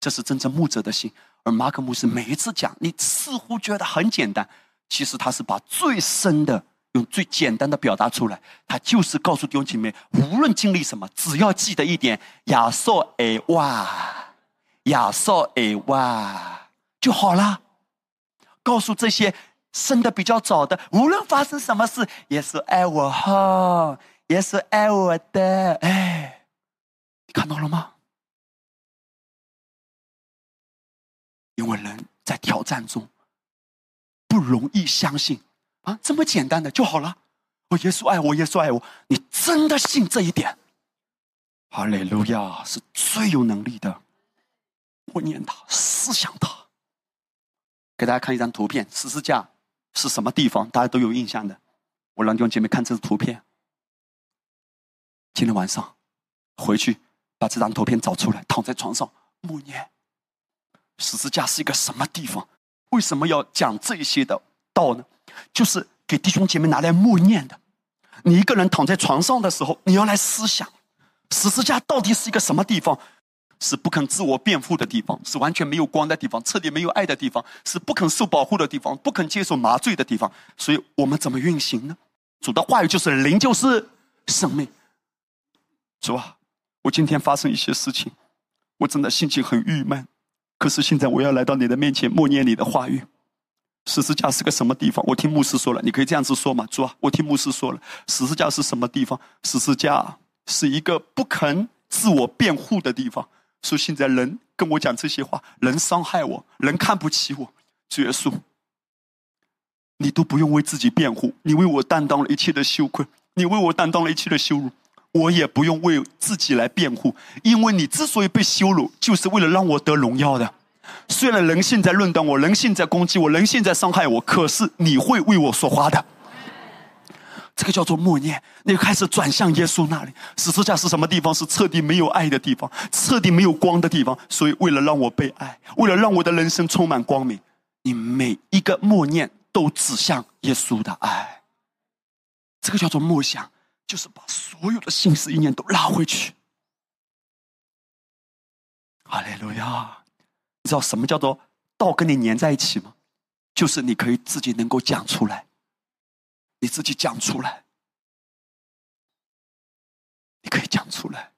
这是真正牧者的心。而马可牧师每一次讲，你似乎觉得很简单，其实他是把最深的用最简单的表达出来。他就是告诉弟兄姐妹，无论经历什么，只要记得一点：亚瑟哎哇。亚瑟诶哇就好了。告诉这些生的比较早的，无论发生什么事，也是爱我哈，也是爱我的。哎，你看到了吗？因为人在挑战中，不容易相信啊，这么简单的就好了。哦，耶稣爱我，耶稣爱我，你真的信这一点？哈利路亚，是最有能力的。我念他，思想他。给大家看一张图片，十字架是什么地方？大家都有印象的。我让弟兄姐妹看这张图片。今天晚上回去把这张图片找出来，躺在床上默念。十字架是一个什么地方？为什么要讲这些的道呢？就是给弟兄姐妹拿来默念的。你一个人躺在床上的时候，你要来思想，十字架到底是一个什么地方？是不肯自我辩护的地方，是完全没有光的地方，彻底没有爱的地方，是不肯受保护的地方，不肯接受麻醉的地方。所以我们怎么运行呢？主的话语就是灵，就是生命。主啊，我今天发生一些事情，我真的心情很郁闷。可是现在我要来到你的面前，默念你的话语。十字架是个什么地方？我听牧师说了，你可以这样子说嘛，主啊，我听牧师说了，十字架是什么地方？十字架是一个不肯自我辩护的地方。说现在人跟我讲这些话，人伤害我，人看不起我，主耶稣，你都不用为自己辩护，你为我担当了一切的羞愧，你为我担当了一切的羞辱，我也不用为自己来辩护，因为你之所以被羞辱，就是为了让我得荣耀的。虽然人现在论断我，人现在攻击我，人现在伤害我，可是你会为我说话的。这个叫做默念，你开始转向耶稣那里。十字架是什么地方？是彻底没有爱的地方，彻底没有光的地方。所以，为了让我被爱，为了让我的人生充满光明，你每一个默念都指向耶稣的爱。这个叫做默想，就是把所有的心思意念都拉回去。哈利路亚！你知道什么叫做道跟你粘在一起吗？就是你可以自己能够讲出来。你自己讲出来，你可以讲出来。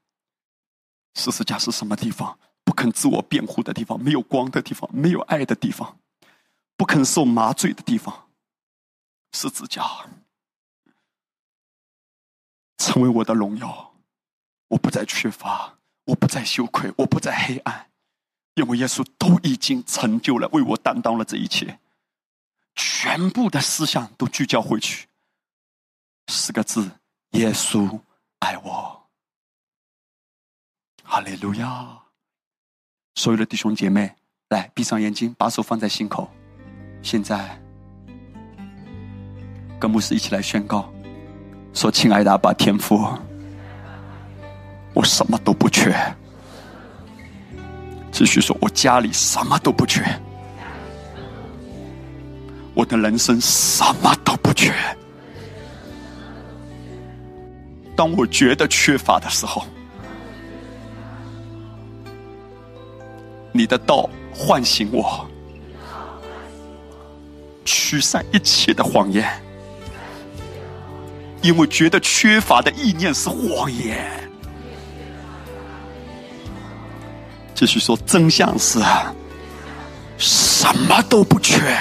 十字架是什么地方？不肯自我辩护的地方，没有光的地方，没有爱的地方，不肯受麻醉的地方。十字架成为我的荣耀，我不再缺乏，我不再羞愧，我不再黑暗，因为耶稣都已经成就了，为我担当了这一切。全部的思想都聚焦回去。四个字：耶稣爱我。哈利路亚！所有的弟兄姐妹，来闭上眼睛，把手放在心口。现在，跟牧师一起来宣告：说，亲爱的阿爸天父，我什么都不缺。继续说，我家里什么都不缺，我的人生什么都不缺。当我觉得缺乏的时候，你的道唤醒我，驱散一切的谎言，因为觉得缺乏的意念是谎言。继续说，真相是什么都不缺。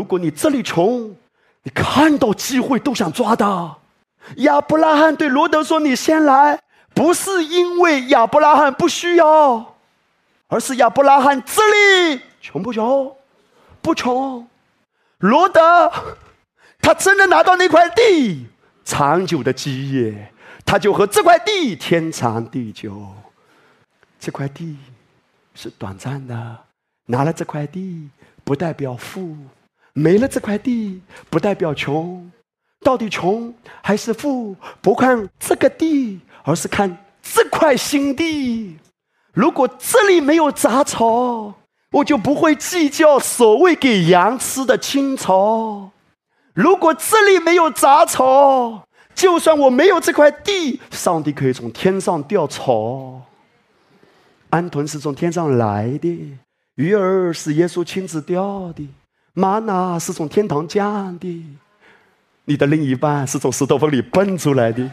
如果你这里穷，你看到机会都想抓的。亚伯拉罕对罗德说：“你先来，不是因为亚伯拉罕不需要，而是亚伯拉罕这里穷不穷？不穷。罗德，他真的拿到那块地，长久的基业，他就和这块地天长地久。这块地是短暂的，拿了这块地不代表富。”没了这块地，不代表穷。到底穷还是富，不看这个地，而是看这块新地。如果这里没有杂草，我就不会计较所谓给羊吃的青草。如果这里没有杂草，就算我没有这块地，上帝可以从天上掉草。安屯是从天上来的，鱼儿是耶稣亲自钓的。玛娜是从天堂降的，你的另一半是从石头缝里蹦出来的。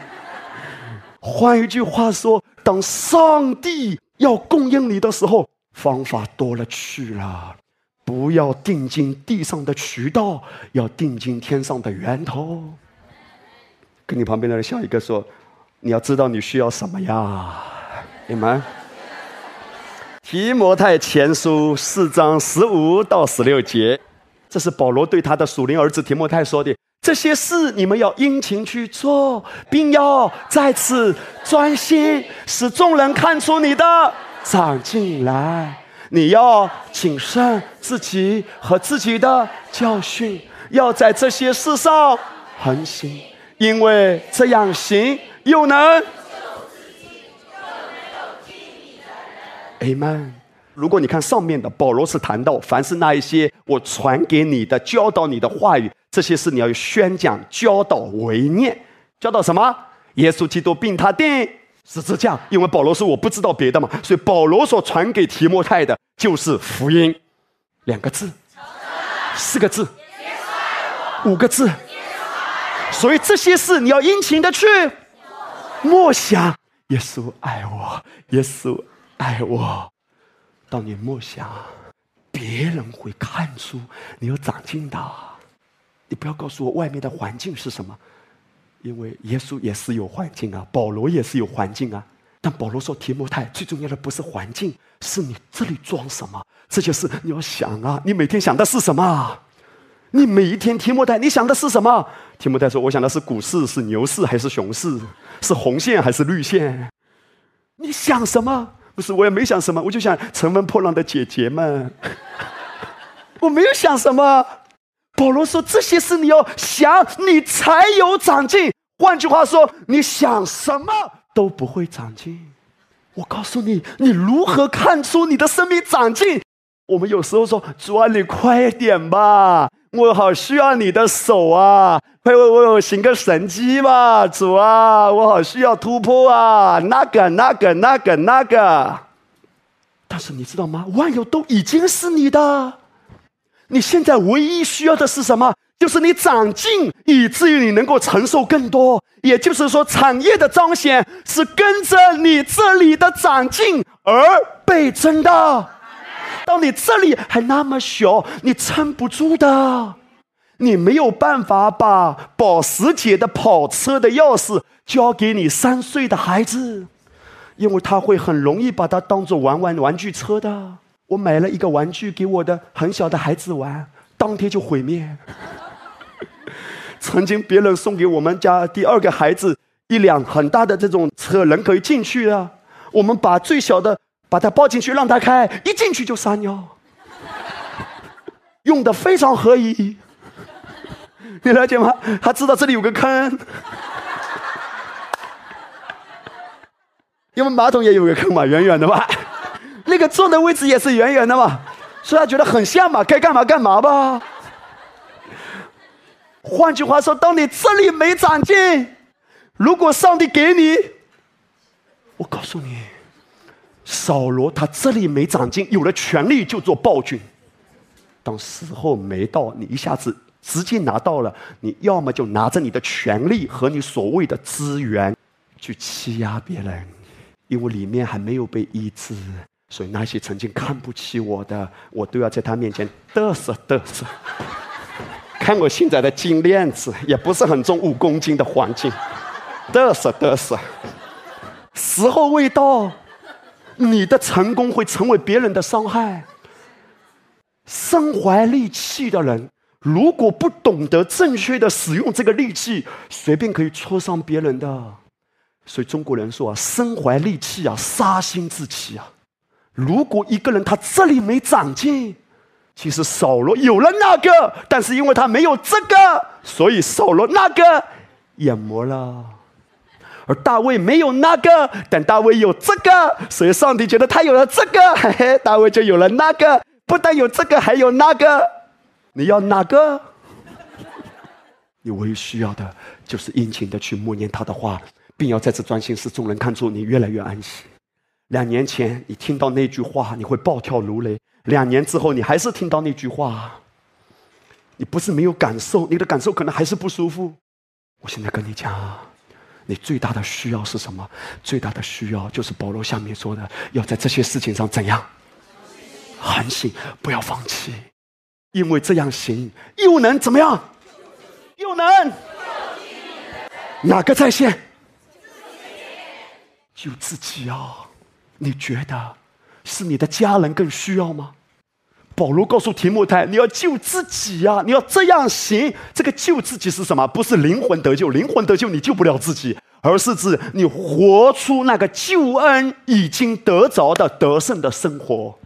换一句话说，当上帝要供应你的时候，方法多了去了，不要定睛地上的渠道，要定睛天上的源头。跟你旁边的人笑一个说：“你要知道你需要什么呀？”你们。提摩太前书四章十五到十六节，这是保罗对他的属灵儿子提摩太说的。这些事你们要殷勤去做，并要在此专心，使众人看出你的长进来。你要谨慎自己和自己的教训，要在这些事上恒心，因为这样行又能。Amen。如果你看上面的，保罗是谈到，凡是那一些我传给你的、教导你的话语，这些事你要宣讲、教导、为念。教导什么？耶稣基督并他定十字架。因为保罗说我不知道别的嘛，所以保罗所传给提摩太的就是福音，两个字，四个字，五个字。所以这些事你要殷勤的去默想。耶稣爱我，耶稣。爱我，当你默想，别人会看出你有长进的。你不要告诉我外面的环境是什么，因为耶稣也是有环境啊，保罗也是有环境啊。但保罗说提摩太最重要的不是环境，是你这里装什么。这些事你要想啊，你每天想的是什么？你每一天提摩太你想的是什么？提摩太说：“我想的是股市，是牛市还是熊市？是红线还是绿线？你想什么？”不是，我也没想什么，我就想乘风破浪的姐姐们。我没有想什么。保罗说：“这些事你要想，你才有长进。换句话说，你想什么都不会长进。”我告诉你，你如何看出你的生命长进？我们有时候说：“主啊，你快点吧，我好需要你的手啊。”快为我行个神迹吧，主啊，我好需要突破啊！那个、那个、那个、那个。但是你知道吗？万有都已经是你的，你现在唯一需要的是什么？就是你长进，以至于你能够承受更多。也就是说，产业的彰显是跟着你这里的长进而倍增的。到你这里还那么小，你撑不住的。你没有办法把保时捷的跑车的钥匙交给你三岁的孩子，因为他会很容易把它当做玩玩玩具车的。我买了一个玩具给我的很小的孩子玩，当天就毁灭。曾经别人送给我们家第二个孩子一辆很大的这种车，人可以进去啊。我们把最小的把他抱进去让他开，一进去就撒尿，用的非常合宜。你了解吗？他知道这里有个坑，因为马桶也有个坑嘛，远远的嘛，那个坐的位置也是远远的嘛，所以他觉得很像嘛，该干嘛干嘛吧。换句话说，当你这里没长进，如果上帝给你，我告诉你，扫罗他这里没长进，有了权力就做暴君，当时候没到，你一下子。直接拿到了，你要么就拿着你的权利和你所谓的资源去欺压别人，因为里面还没有被医治，所以那些曾经看不起我的，我都要在他面前嘚瑟嘚瑟。看我现在的金链子，也不是很重，五公斤的黄金，嘚瑟嘚瑟。时候未到，你的成功会成为别人的伤害。身怀利器的人。如果不懂得正确的使用这个利器，随便可以戳伤别人的。所以中国人说啊，身怀利器啊，杀心之气啊。如果一个人他这里没长进，其实扫罗有了那个，但是因为他没有这个，所以扫罗那个也没了。而大卫没有那个，但大卫有这个，所以上帝觉得他有了这个，嘿嘿，大卫就有了那个。不但有这个，还有那个。你要哪个？你唯一需要的就是殷勤的去默念他的话，并要在此专心，使众人看出你越来越安息。两年前你听到那句话，你会暴跳如雷；两年之后，你还是听到那句话，你不是没有感受，你的感受可能还是不舒服。我现在跟你讲，你最大的需要是什么？最大的需要就是保罗下面说的，要在这些事情上怎样？恒心，不要放弃。因为这样行，又能怎么样？又能哪个在线？救自己啊！你觉得是你的家人更需要吗？保罗告诉提莫泰：“你要救自己呀！你要这样行。这个救自己是什么？不是灵魂得救，灵魂得救你救不了自己，而是指你活出那个救恩已经得着的得胜的生活。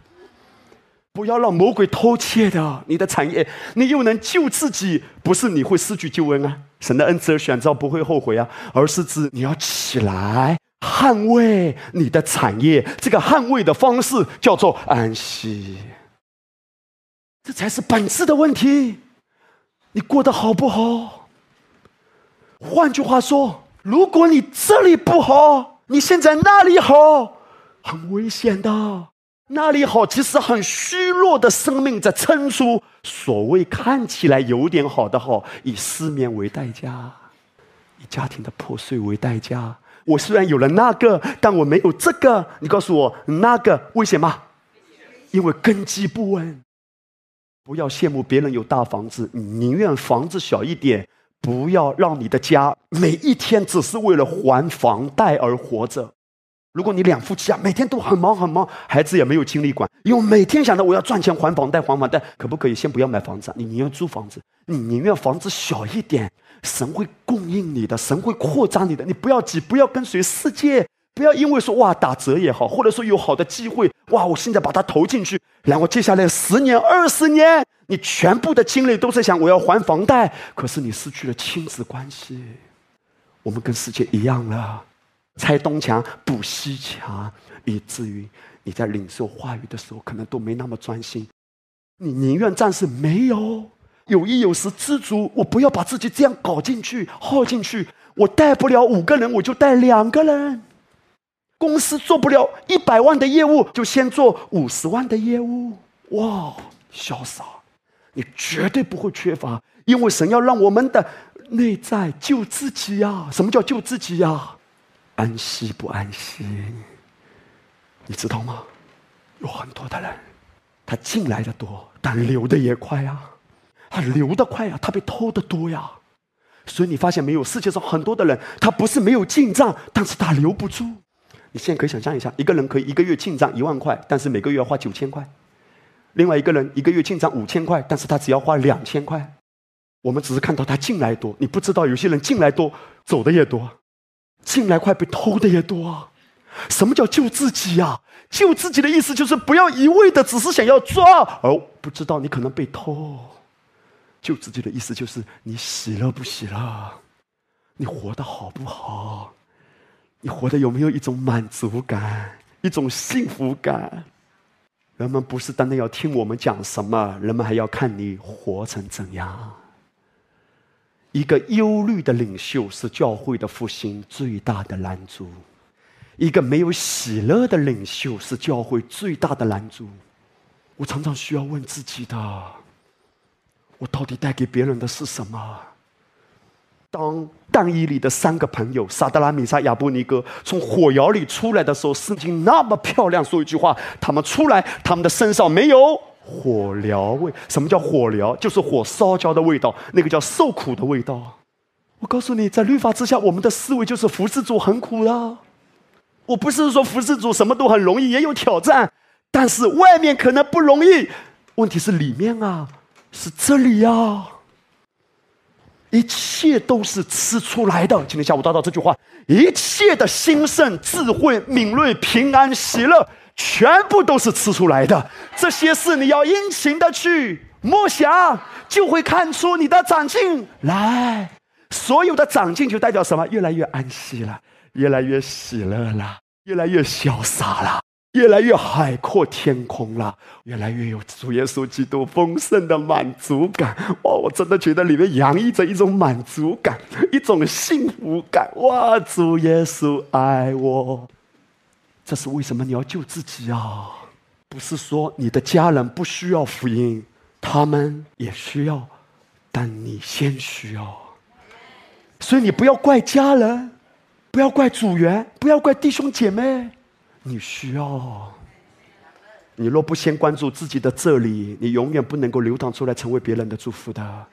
不要让魔鬼偷窃的你的产业，你又能救自己，不是你会失去救恩啊！神的恩赐而选召不会后悔啊，而是指你要起来捍卫你的产业。这个捍卫的方式叫做安息。”这才是本质的问题，你过得好不好？换句话说，如果你这里不好，你现在那里好，很危险的。那里好，其实很虚弱的生命在撑出所谓看起来有点好的好，以失眠为代价，以家庭的破碎为代价。我虽然有了那个，但我没有这个。你告诉我，那个危险吗？因为根基不稳。不要羡慕别人有大房子，你宁愿房子小一点。不要让你的家每一天只是为了还房贷而活着。如果你两夫妻啊，每天都很忙很忙，孩子也没有精力管，因为每天想着我要赚钱还房贷还房贷，可不可以先不要买房子？你宁愿租房子，你宁愿房子小一点，神会供应你的，神会扩张你的。你不要急，不要跟随世界。不要因为说哇打折也好，或者说有好的机会哇，我现在把它投进去，然后接下来十年、二十年，你全部的精力都是想我要还房贷，可是你失去了亲子关系。我们跟世界一样了，拆东墙补西墙，以至于你在领受话语的时候，可能都没那么专心。你宁愿暂时没有，有一有时知足，我不要把自己这样搞进去、耗进去。我带不了五个人，我就带两个人。公司做不了一百万的业务，就先做五十万的业务。哇，潇洒！你绝对不会缺乏，因为神要让我们的内在救自己呀。什么叫救自己呀？安息不安息？你知道吗？有很多的人，他进来的多，但留的也快呀。他留的快呀，他被偷的多呀。所以你发现没有？世界上很多的人，他不是没有进账，但是他留不住。你现在可以想象一下，一个人可以一个月进账一万块，但是每个月要花九千块；另外一个人一个月进账五千块，但是他只要花两千块。我们只是看到他进来多，你不知道有些人进来多，走的也多，进来快被偷的也多。什么叫救自己呀？救自己的意思就是不要一味的只是想要抓，而不知道你可能被偷。救自己的意思就是你喜乐不喜乐，你活得好不好？你活得有没有一种满足感，一种幸福感？人们不是单单要听我们讲什么，人们还要看你活成怎样。一个忧虑的领袖是教会的复兴最大的拦阻；一个没有喜乐的领袖是教会最大的拦阻。我常常需要问自己的：我到底带给别人的是什么？当但以里的三个朋友萨德拉米沙亚布尼哥从火窑里出来的时候，圣经那么漂亮，说一句话：他们出来，他们的身上没有火燎味。什么叫火燎？就是火烧焦的味道，那个叫受苦的味道。我告诉你，在律法之下，我们的思维就是服侍主很苦的。我不是说服侍主什么都很容易，也有挑战，但是外面可能不容易，问题是里面啊，是这里呀。一切都是吃出来的。今天下午读到这句话，一切的兴盛、智慧、敏锐、平安、喜乐，全部都是吃出来的。这些事你要殷勤的去默想，就会看出你的长进来。所有的长进就代表什么？越来越安息了，越来越喜乐了，越来越潇洒了。越来越海阔天空了，越来越有主耶稣基督丰盛的满足感。哇，我真的觉得里面洋溢着一种满足感，一种幸福感。哇，主耶稣爱我，这是为什么你要救自己啊？不是说你的家人不需要福音，他们也需要，但你先需要。所以你不要怪家人，不要怪组员，不要怪弟兄姐妹。你需要，你若不先关注自己的这里，你永远不能够流淌出来成为别人的祝福的。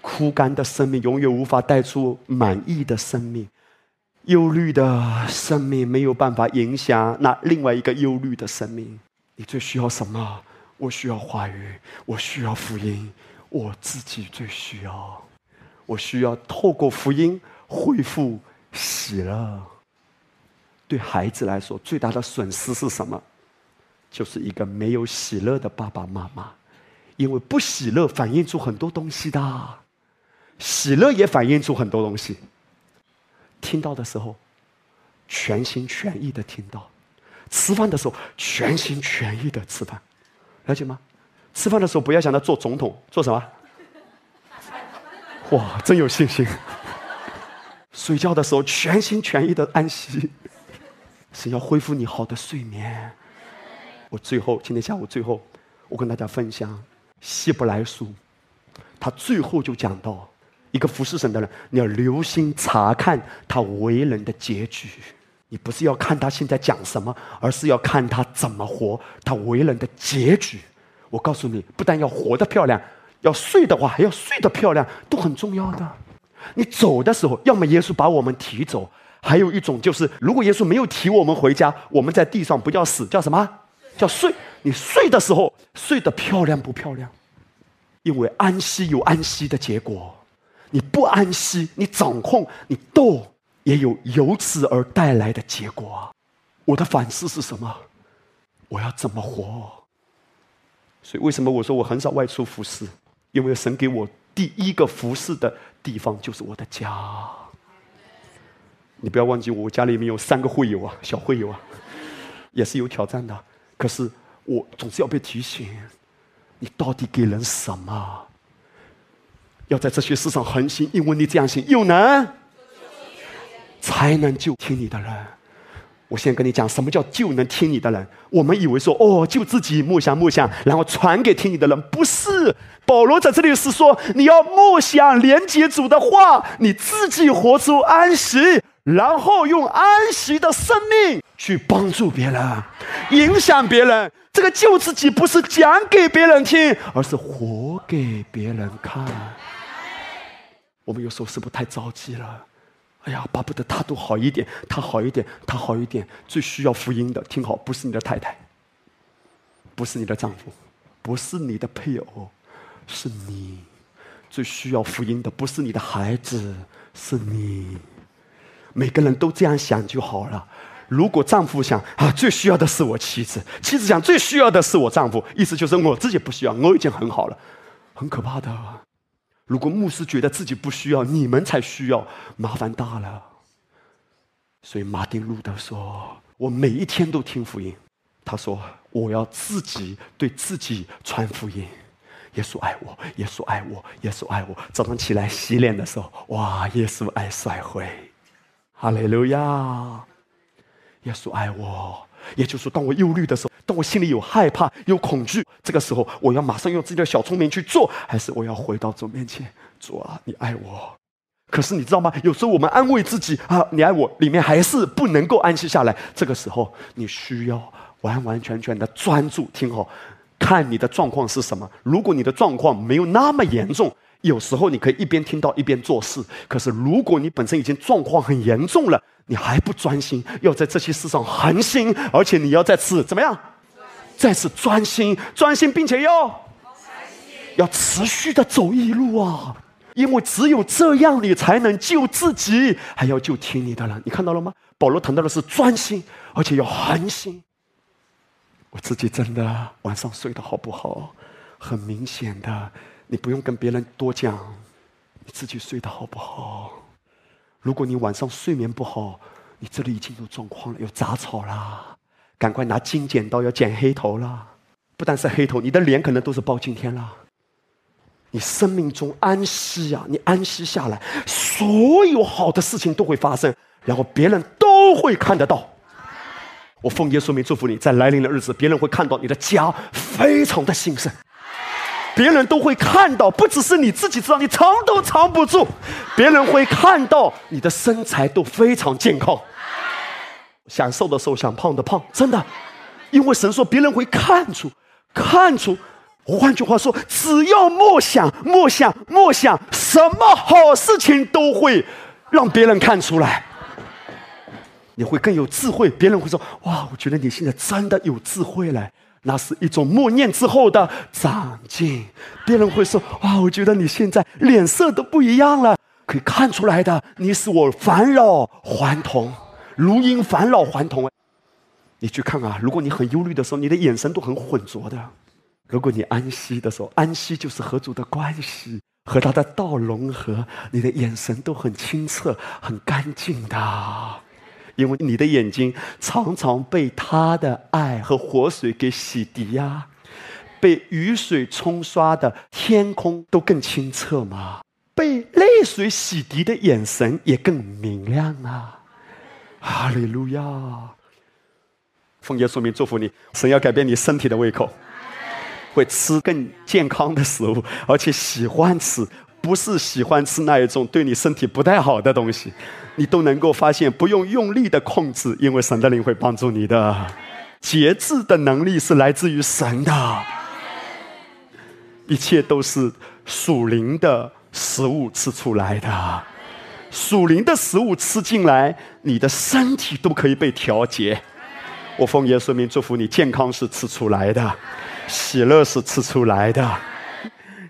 枯干的生命永远无法带出满意的生命，忧虑的生命没有办法影响那另外一个忧虑的生命。你最需要什么？我需要话语，我需要福音，我自己最需要。我需要透过福音恢复喜乐。对孩子来说，最大的损失是什么？就是一个没有喜乐的爸爸妈妈，因为不喜乐反映出很多东西的，喜乐也反映出很多东西。听到的时候，全心全意的听到；吃饭的时候，全心全意的吃饭，了解吗？吃饭的时候不要想着做总统，做什么？哇，真有信心！睡觉的时候全心全意的安息，是要恢复你好的睡眠。我最后今天下午最后，我跟大家分享希伯来书，他最后就讲到，一个服侍神的人，你要留心查看他为人的结局。你不是要看他现在讲什么，而是要看他怎么活，他为人的结局。我告诉你，不但要活得漂亮。要睡的话，还要睡得漂亮，都很重要的。你走的时候，要么耶稣把我们提走，还有一种就是，如果耶稣没有提我们回家，我们在地上不叫死，叫什么？叫睡。你睡的时候，睡得漂亮不漂亮？因为安息有安息的结果，你不安息，你掌控，你斗，也有由此而带来的结果。我的反思是什么？我要怎么活？所以，为什么我说我很少外出服侍？因为神给我第一个服侍的地方就是我的家。你不要忘记，我家里面有三个会友啊，小会友啊，也是有挑战的。可是我总是要被提醒：你到底给人什么？要在这些事上恒心，因为你这样行，又能才能救听你的人。我先跟你讲，什么叫救能听你的人？我们以为说，哦，救自己默想默想，然后传给听你的人，不是。保罗在这里是说，你要默想连接主的话，你自己活出安息，然后用安息的生命去帮助别人，影响别人。这个救自己不是讲给别人听，而是活给别人看。我们有时候是不是太着急了？哎呀，巴不得他都好一点，他好一点，他好一点。最需要福音的，听好，不是你的太太，不是你的丈夫，不是你的配偶，是你。最需要福音的，不是你的孩子，是你。每个人都这样想就好了。如果丈夫想啊，最需要的是我妻子；妻子想最需要的是我丈夫，意思就是我自己不需要，我已经很好了，很可怕的。如果牧师觉得自己不需要，你们才需要，麻烦大了。所以马丁路德说：“我每一天都听福音。”他说：“我要自己对自己传福音。”耶稣爱我，耶稣爱我，耶稣爱我。早上起来洗脸的时候，哇，耶稣爱甩灰，哈利路亚！耶稣爱我。也就是说，当我忧虑的时候，当我心里有害怕、有恐惧，这个时候，我要马上用自己的小聪明去做，还是我要回到主面前？主啊，你爱我。可是你知道吗？有时候我们安慰自己啊，你爱我，里面还是不能够安息下来。这个时候，你需要完完全全的专注，听好，看你的状况是什么。如果你的状况没有那么严重，有时候你可以一边听到一边做事。可是如果你本身已经状况很严重了，你还不专心，要在这些事上恒心，而且你要再次怎么样？再次专心，专心，并且要要持续的走一路啊！因为只有这样，你才能救自己，还要救听你的人。你看到了吗？保罗谈到的是专心，而且要恒心。我自己真的晚上睡得好不好？很明显的，你不用跟别人多讲，你自己睡得好不好？如果你晚上睡眠不好，你这里已经有状况了，有杂草啦，赶快拿金剪刀要剪黑头啦！不但是黑头，你的脸可能都是包青天啦。你生命中安息呀，你安息下来，所有好的事情都会发生，然后别人都会看得到。我奉耶稣名祝福你，在来临的日子，别人会看到你的家非常的兴盛。别人都会看到，不只是你自己知道，你藏都藏不住。别人会看到你的身材都非常健康，想瘦的瘦，想胖的胖，真的，因为神说别人会看出，看出。换句话说，只要默想、默想、默想，什么好事情都会让别人看出来。你会更有智慧，别人会说：“哇，我觉得你现在真的有智慧了。”那是一种默念之后的长进。别人会说：“哇，我觉得你现在脸色都不一样了。”可以看出来的，你使我返老还童，如因返老还童。你去看啊，如果你很忧虑的时候，你的眼神都很浑浊的；如果你安息的时候，安息就是和主的关系，和他的道融合，你的眼神都很清澈、很干净的。因为你的眼睛常常被他的爱和活水给洗涤呀，被雨水冲刷的天空都更清澈嘛，被泪水洗涤的眼神也更明亮啊！哈利路亚！奉耶稣名祝福你，神要改变你身体的胃口，会吃更健康的食物，而且喜欢吃。不是喜欢吃那一种对你身体不太好的东西，你都能够发现，不用用力的控制，因为神的灵会帮助你的。节制的能力是来自于神的，一切都是属灵的食物吃出来的，属灵的食物吃进来，你的身体都可以被调节。我奉耶稣名祝福你，健康是吃出来的，喜乐是吃出来的。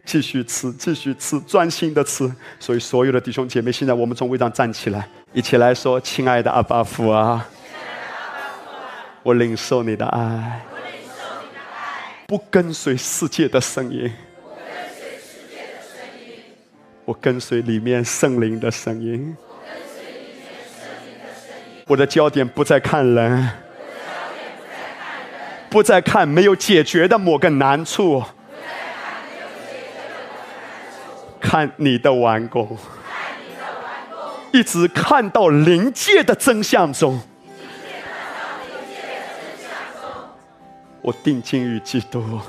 继续吃，继续吃，专心的吃。所以，所有的弟兄姐妹，现在我们从位上站起来，一起来说：“亲爱的阿巴父啊，我领受你的爱，不跟随世界的声音，我跟随里面圣灵的声音。我的焦点不再看人，不再看没有解决的某个难处。”看你的完工，一直看到灵界的真相中，我定睛于基督，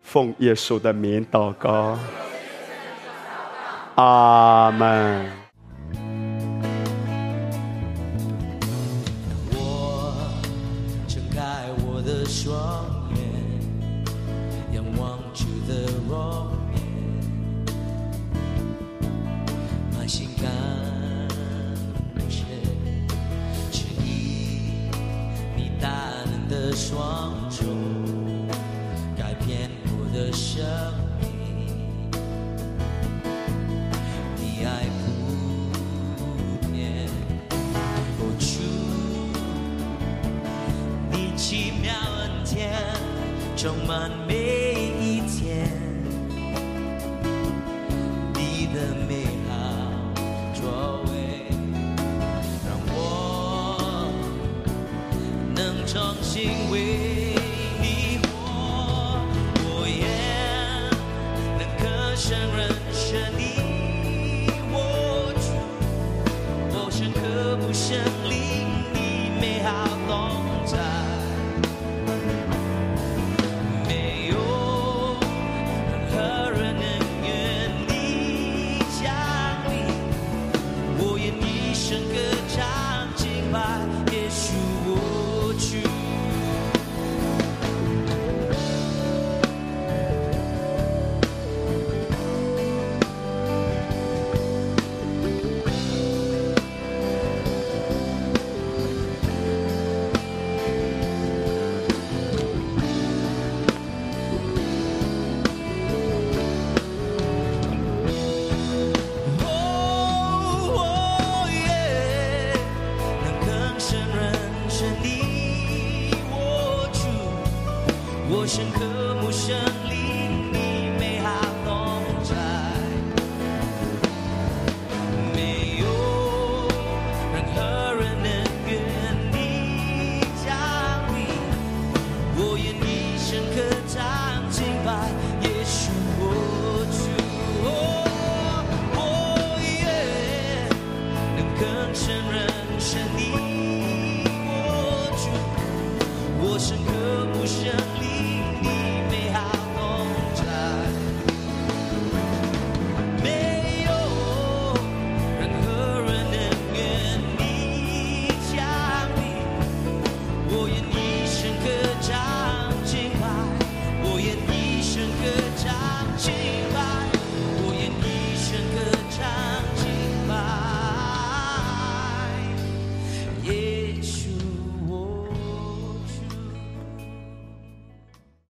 奉耶稣的名祷告，阿门。我睁开我的双双手改变我的生命，你爱不变付出，你奇妙恩典充满每